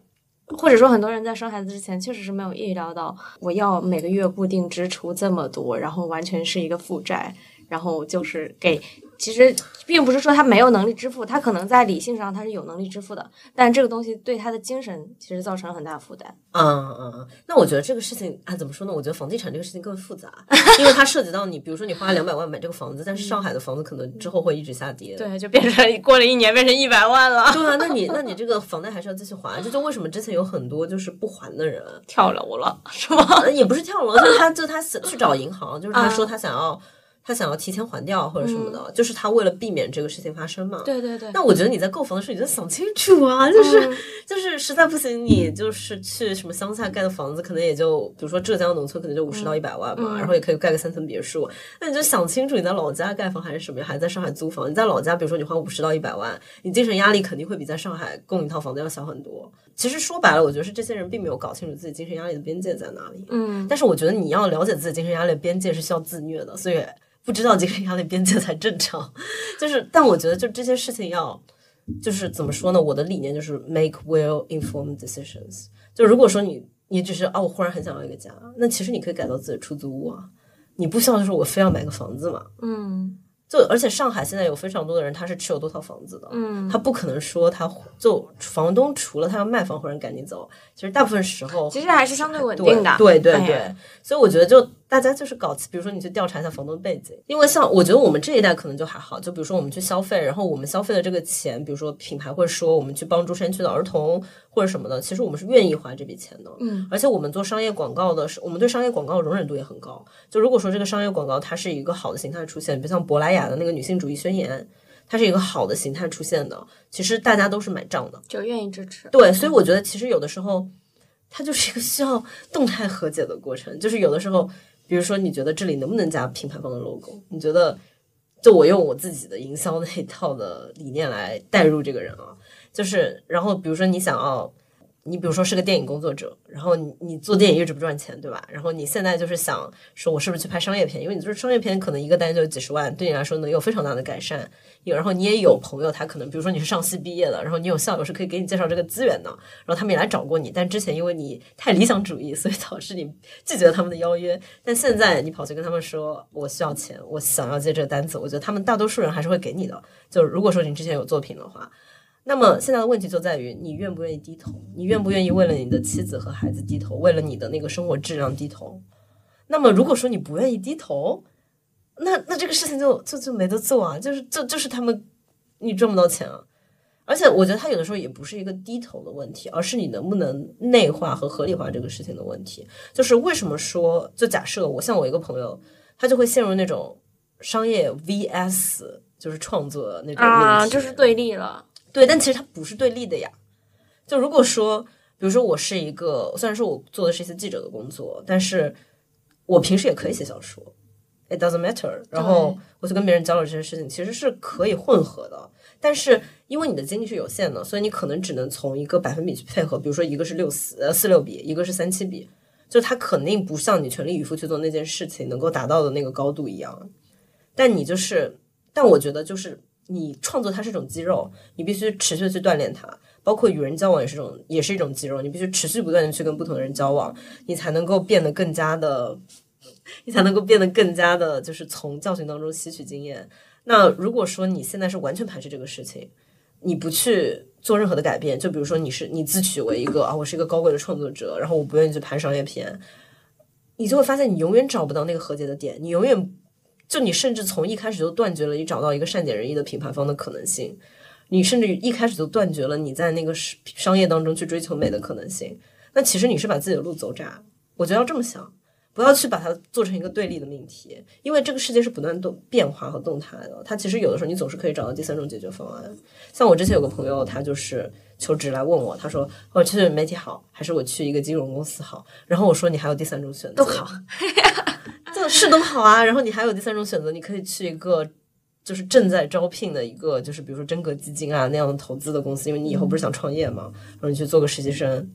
或者说很多人在生孩子之前确实是没有预料到我要每个月固定支出这么多，然后完全是一个负债，然后就是给。其实并不是说他没有能力支付，他可能在理性上他是有能力支付的，但这个东西对他的精神其实造成了很大的负担。嗯嗯，那我觉得这个事情啊，怎么说呢？我觉得房地产这个事情更复杂，因为它涉及到你，比如说你花了两百万买这个房子，但是上海的房子可能之后会一直下跌，对，就变成过了一年变成一百万了。对啊，那你 那你这个房贷还是要继续还，这就为什么之前有很多就是不还的人跳楼了，是吗？也不是跳楼，就是他就他去找银行，就是他说他想要。他想要提前还掉或者什么的，就是他为了避免这个事情发生嘛。对对对。那我觉得你在购房的时候你就想清楚啊，就是就是实在不行，你就是去什么乡下盖的房子，可能也就比如说浙江农村可能就五十到一百万嘛，然后也可以盖个三层别墅。那你就想清楚你在老家盖房还是什么，还是在上海租房？你在老家，比如说你花五十到一百万，你精神压力肯定会比在上海供一套房子要小很多。其实说白了，我觉得是这些人并没有搞清楚自己精神压力的边界在哪里。嗯。但是我觉得你要了解自己精神压力的边界是需要自虐的，所以。不知道精神压力边界才正常，就是，但我觉得就这些事情要，就是怎么说呢？我的理念就是 make well informed decisions。就如果说你你只是啊，我忽然很想要一个家，那其实你可以改造自己的出租屋啊，你不需要就是我非要买个房子嘛。嗯。就而且上海现在有非常多的人，他是持有多套房子的，嗯，他不可能说他就房东除了他要卖房或者赶紧走，其实大部分时候其实还是相对稳定的，对对对，所以我觉得就大家就是搞，比如说你去调查一下房东背景，因为像我觉得我们这一代可能就还好，就比如说我们去消费，然后我们消费的这个钱，比如说品牌会说我们去帮助山区的儿童或者什么的，其实我们是愿意花这笔钱的，嗯，而且我们做商业广告的是，我们对商业广告容忍度也很高，就如果说这个商业广告它是一个好的形态出现，比如像珀莱雅的那个女性主义。宣言，它是一个好的形态出现的，其实大家都是买账的，就愿意支持。对，所以我觉得其实有的时候，它就是一个需要动态和解的过程。就是有的时候，比如说你觉得这里能不能加品牌方的 logo？你觉得，就我用我自己的营销那一套的理念来带入这个人啊，就是然后比如说你想要。你比如说是个电影工作者，然后你你做电影一直不赚钱，对吧？然后你现在就是想说，我是不是去拍商业片？因为你就是商业片，可能一个单就几十万，对你来说能有非常大的改善。有，然后你也有朋友，他可能比如说你是上戏毕业的，然后你有校友是可以给你介绍这个资源的，然后他们也来找过你，但之前因为你太理想主义，所以导致你拒绝了他们的邀约。但现在你跑去跟他们说，我需要钱，我想要接这个单子，我觉得他们大多数人还是会给你的。就如果说你之前有作品的话。那么现在的问题就在于你愿不愿意低头，你愿不愿意为了你的妻子和孩子低头，为了你的那个生活质量低头？那么如果说你不愿意低头，那那这个事情就就就没得做啊，就是就就是他们你赚不到钱啊。而且我觉得他有的时候也不是一个低头的问题，而是你能不能内化和合理化这个事情的问题。就是为什么说，就假设我像我一个朋友，他就会陷入那种商业 vs 就是创作那种啊，就是对立了。对，但其实它不是对立的呀。就如果说，比如说我是一个，虽然说我做的是一些记者的工作，但是我平时也可以写小说，it doesn't matter。然后我去跟别人交流这些事情，其实是可以混合的。但是因为你的精力是有限的，所以你可能只能从一个百分比去配合。比如说一个是六四呃四六比，一个是三七比，就它肯定不像你全力以赴去做那件事情能够达到的那个高度一样。但你就是，但我觉得就是。你创作它是一种肌肉，你必须持续的去锻炼它。包括与人交往也是种，也是一种肌肉。你必须持续不断的去跟不同的人交往，你才能够变得更加的，你才能够变得更加的，就是从教训当中吸取经验。那如果说你现在是完全排斥这个事情，你不去做任何的改变，就比如说你是你自诩为一个啊，我是一个高贵的创作者，然后我不愿意去拍商业片，你就会发现你永远找不到那个和解的点，你永远。就你甚至从一开始就断绝了你找到一个善解人意的品牌方的可能性，你甚至一开始就断绝了你在那个商业当中去追求美的可能性。那其实你是把自己的路走窄。我觉得要这么想，不要去把它做成一个对立的命题，因为这个世界是不断动变化和动态的。它其实有的时候你总是可以找到第三种解决方案。像我之前有个朋友，他就是求职来问我，他说我去媒体好，还是我去一个金融公司好？然后我说你还有第三种选择，都好。是都好啊，然后你还有第三种选择，你可以去一个就是正在招聘的一个，就是比如说真格基金啊那样的投资的公司，因为你以后不是想创业嘛，然后你去做个实习生，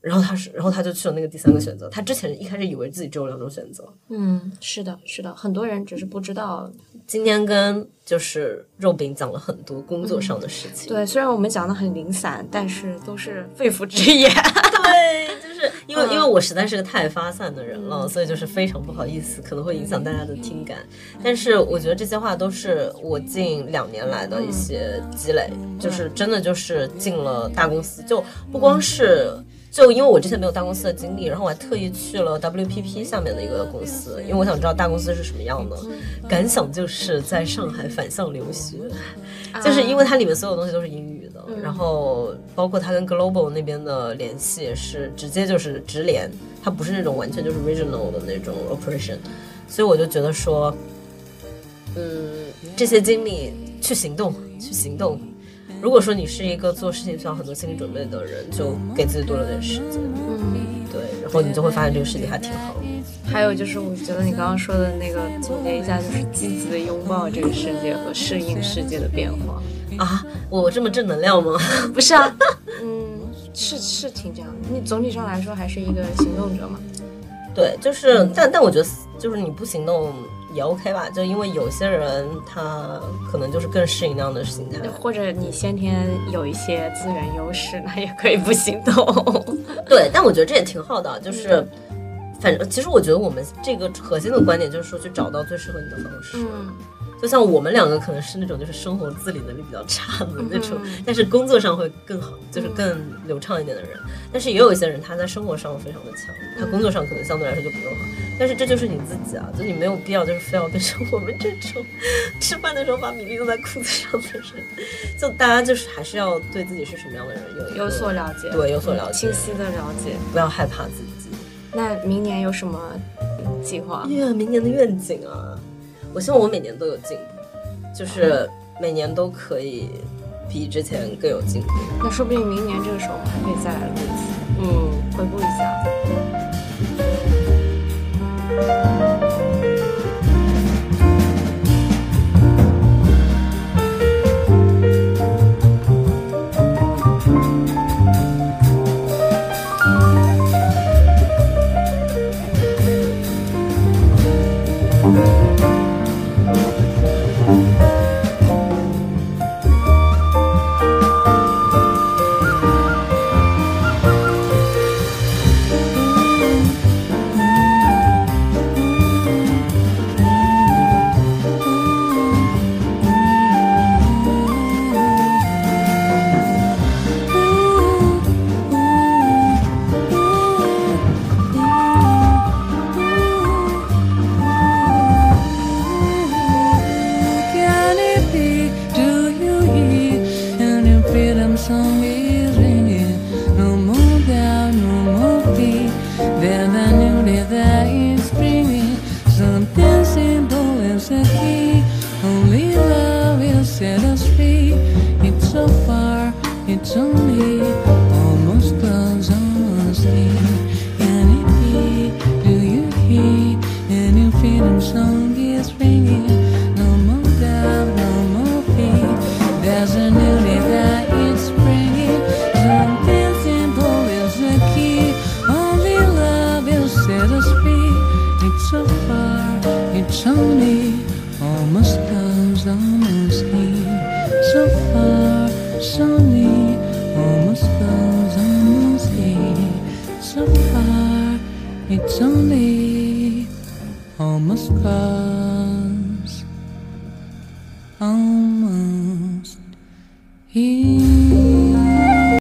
然后他是，然后他就去了那个第三个选择。他之前一开始以为自己只有两种选择，嗯，是的，是的，很多人只是不知道。今天跟就是肉饼讲了很多工作上的事情，对，虽然我们讲的很零散，但是都是肺腑之言，对。就是因为因为我实在是个太发散的人了，所以就是非常不好意思，可能会影响大家的听感。但是我觉得这些话都是我近两年来的一些积累，就是真的就是进了大公司，就不光是就因为我之前没有大公司的经历，然后我还特意去了 WPP 下面的一个公司，因为我想知道大公司是什么样的。感想就是在上海反向留学，就是因为它里面所有东西都是英语的。然后包括它跟 global 那边的联系也是直接就是直连，它不是那种完全就是 regional 的那种 operation，所以我就觉得说，嗯，这些经历去行动，去行动。如果说你是一个做事情需要很多心理准备的人，就给自己多了点时间。嗯，对，然后你就会发现这个事情还挺好。还有就是，我觉得你刚刚说的那个总结一下，就是积极的拥抱这个世界和适应世界的变化啊！我这么正能量吗？不是啊，嗯，是是挺这样的。你总体上来说还是一个行动者嘛？对，就是，但但我觉得就是你不行动。也 OK 吧，就因为有些人他可能就是更适应那样的心态，或者你先天有一些资源优势，那也可以不行动。对，但我觉得这也挺好的，就是反正其实我觉得我们这个核心的观点就是说去找到最适合你的方式。嗯。就像我们两个可能是那种就是生活自理能力比较差的那种，但是工作上会更好，就是更流畅一点的人。但是也有一些人他在生活上非常的强，他工作上可能相对来说就不用好。但是这就是你自己啊，就你没有必要就是非要变成我们这种吃饭的时候把米粒用在裤子上的人。就大家就是还是要对自己是什么样的人有有所了解，对，有所了解，清晰的了解，不要害怕自己。那明年有什么计划？呀，明年的愿景啊。我希望我每年都有进步，就是每年都可以比之前更有进步。那说不定明年这个时候我们还可以再来录一次，嗯，回顾一下。